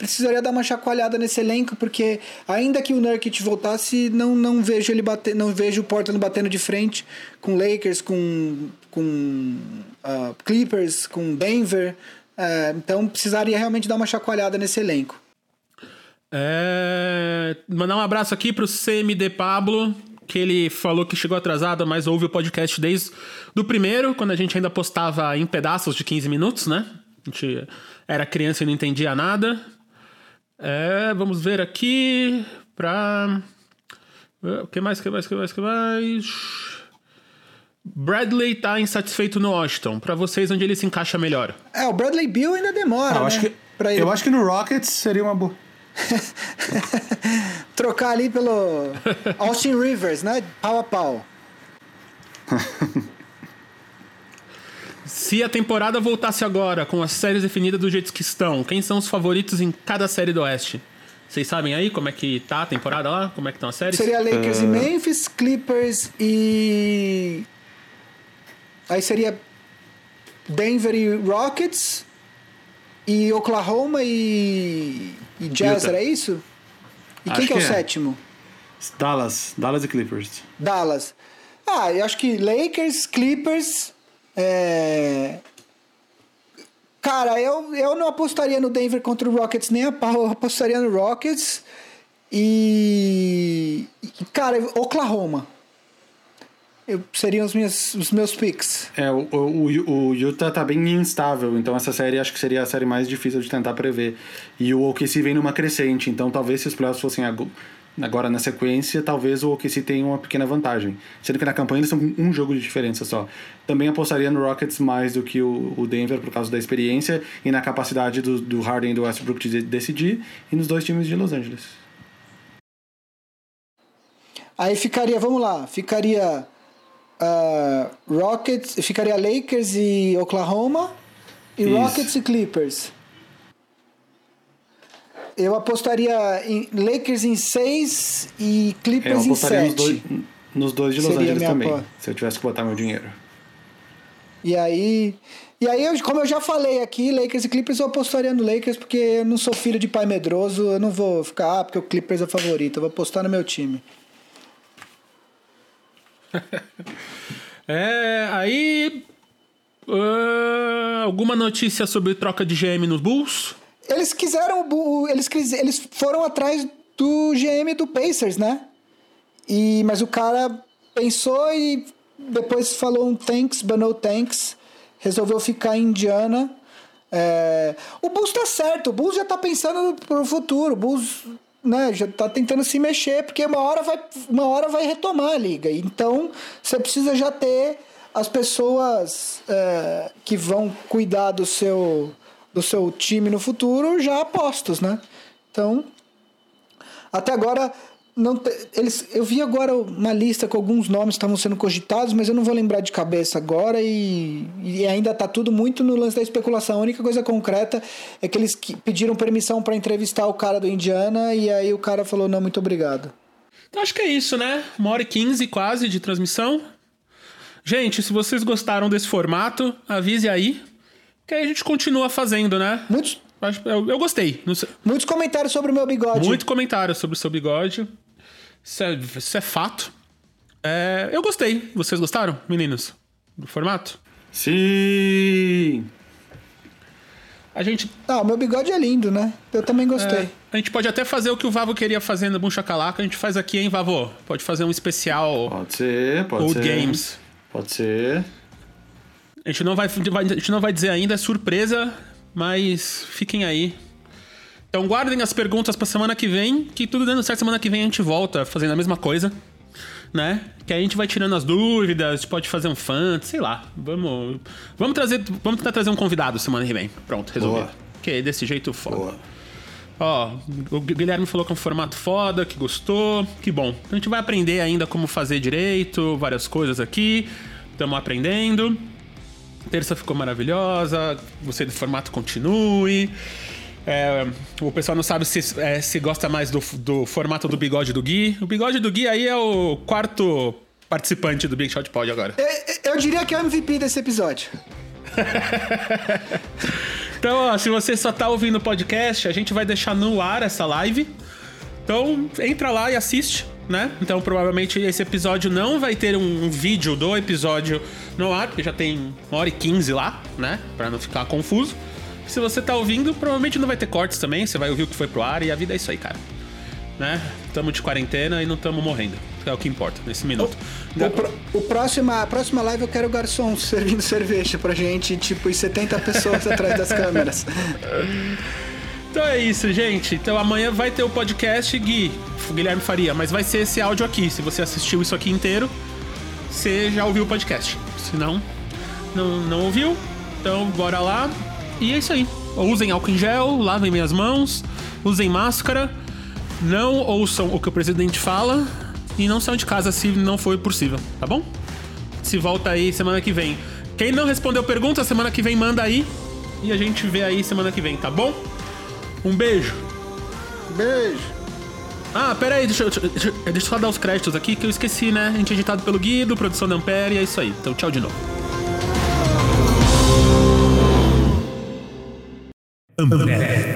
C: precisaria dar uma chacoalhada nesse elenco, porque ainda que o Nurkic voltasse, não, não vejo ele bater, não vejo o Portland batendo de frente com Lakers, com, com ah, Clippers, com Denver. Ah, então precisaria realmente dar uma chacoalhada nesse elenco.
A: É... Mandar um abraço aqui pro CMD Pablo, que ele falou que chegou atrasado, mas ouve o podcast desde do primeiro, quando a gente ainda postava em pedaços de 15 minutos, né? A gente era criança e não entendia nada. É, vamos ver aqui pra. O que mais, o que mais, o que mais, o que mais? Bradley tá insatisfeito no Washington. Pra vocês, onde ele se encaixa melhor?
C: É, o Bradley Bill ainda demora,
B: Ah, eu,
C: né?
B: acho que, eu acho que no Rockets seria uma boa.
C: trocar ali pelo Austin Rivers, né? Pau a pau.
A: Se a temporada voltasse agora, com as séries definidas do jeito que estão, quem são os favoritos em cada série do Oeste? Vocês sabem aí como é que tá a temporada lá? Como é que estão as séries?
C: Seria Lakers e Memphis, Clippers e. Aí seria Denver e Rockets e Oklahoma e, e Jazz,
A: Utah.
C: era isso? E quem
B: Acho
C: que é o
B: é.
C: sétimo?
B: Dallas. Dallas e Clippers.
C: Dallas. Ah, eu acho que Lakers, Clippers. É... Cara, eu, eu não apostaria no Denver contra o Rockets nem a pau, eu apostaria no Rockets. E, Cara, Oklahoma. Eu, seriam os meus, os meus picks.
B: É, o, o, o Utah tá bem instável, então essa série acho que seria a série mais difícil de tentar prever. E o OKC vem numa crescente, então talvez se os playoffs fossem ago- agora na sequência, talvez o OKC tenha uma pequena vantagem. Sendo que na campanha eles com um jogo de diferença só. Também apostaria no Rockets mais do que o, o Denver por causa da experiência e na capacidade do, do Harden e do Westbrook de decidir, e nos dois times de Los Angeles.
C: Aí ficaria, vamos lá, ficaria ah, Rockets, ficaria Lakers e Oklahoma e
B: Isso.
C: Rockets e Clippers. Eu apostaria em Lakers em 6 e
B: É, eu
C: Clippers em
B: apostaria nos
C: 7.
B: nos dois de Los
C: Seria
B: Angeles também,
C: aposta.
B: se eu tivesse que botar meu dinheiro.
C: E aí, e aí eu- como eu já falei aqui, Lakers e Clippers eu apostaria no Lakers porque eu não sou filho de pai medroso, eu não vou ficar, ah, porque o Clippers é favorito, eu vou apostar no meu time.
A: É, aí. ah, alguma notícia sobre troca de GM nos Bulls?
C: Eles quiseram. Eles, eles foram atrás do GM do Pacers, né? E, mas o cara pensou e depois falou um thanks, but no thanks. Resolveu ficar em Indiana. É, o Bulls tá certo, o Bulls já tá pensando pro futuro. O Bulls né, já tá tentando se mexer, porque uma hora vai, uma hora vai retomar a liga. Então você precisa já ter as pessoas é, que vão cuidar do seu, do seu time no futuro já apostos, né? Então, até agora, não eles, eu vi agora uma lista com alguns nomes que estavam sendo cogitados, mas eu não vou lembrar de cabeça agora e, e ainda tá tudo muito no lance da especulação. A única coisa concreta é que eles pediram permissão para entrevistar o cara do Indiana e aí o cara falou: não, muito obrigado.
A: Então acho que é isso, né? Uma hora e quinze quase de transmissão. Gente, se vocês gostaram desse formato, avise aí. Que aí a gente continua fazendo, né?
C: Muitos,
A: Eu, eu gostei.
C: Muitos comentários sobre o meu bigode.
A: Muito comentário sobre o seu bigode. Isso é, isso é fato. É, eu gostei. Vocês gostaram, meninos? Do formato?
B: Sim!
A: A gente,
C: Ah, o meu bigode é lindo, né? Eu também gostei.
A: é, a gente pode até fazer o que o Vavo queria fazer no Buncha Calaca. A gente faz aqui, hein, Vavo? Pode fazer um especial
B: Pode ser, pode
A: Old
B: ser.
A: Games.
B: Pode ser.
A: A gente não vai, vai- a gente não vai dizer ainda, é surpresa, mas fiquem aí. Então guardem as perguntas pra semana que vem, que tudo dando certo, semana que vem a gente volta fazendo a mesma coisa, né? Que aí a gente vai tirando as dúvidas, a gente pode fazer um fã, sei lá. Vamos, vamos trazer, vamos tentar trazer um convidado semana que vem. Pronto, resolvido.
B: Boa.
A: Que desse jeito foda.
B: Boa.
A: Ó, o Guilherme falou que é um formato foda, que gostou, que bom. A gente vai aprender ainda como fazer direito, várias coisas aqui. Estamos aprendendo. Terça ficou maravilhosa. Gostei do formato, continue. É, o pessoal não sabe se, é, se gosta mais do, do formato do bigode do Gui. O bigode do Gui aí é o quarto participante do Big Shot Pod agora.
C: Eu, eu diria que é o MVP desse episódio.
A: Então, ó, se você só tá ouvindo o podcast, a gente vai deixar no ar essa live. Então, entra lá e assiste, né? Então, provavelmente esse episódio não vai ter um, vídeo do episódio no ar, porque já tem uma hora e quinze lá, né? Pra não ficar confuso. Se você tá ouvindo, provavelmente não vai ter cortes também. Você vai ouvir o que foi pro ar e a vida é isso aí, cara. Né? Tamo de quarentena e não tamo morrendo. é o que importa nesse minuto.
C: O, pro, o próxima, a próxima live eu quero o garçom servindo cerveja pra gente, tipo, e 70 pessoas atrás das câmeras.
A: Então é isso, gente. Então amanhã vai ter o podcast Gui, Guilherme Faria, mas vai ser esse áudio aqui. Se você assistiu isso aqui inteiro, você já ouviu o podcast. Se não, não, não ouviu, então bora lá. E é isso aí. Usem álcool em gel, lavem minhas mãos, usem máscara, não ouçam o que o presidente fala e não saiam de casa se não for possível, tá bom? Se volta aí semana que vem. Quem não respondeu pergunta, semana que vem manda aí e a gente vê aí semana que vem, tá bom? Um beijo.
C: Beijo.
A: Ah, pera aí, deixa, eu- deixa, deixa eu só dar os créditos aqui que eu esqueci, né? A gente é editado pelo Guido, produção da Ampere, e é isso aí. Então tchau de novo.
D: Umbrella.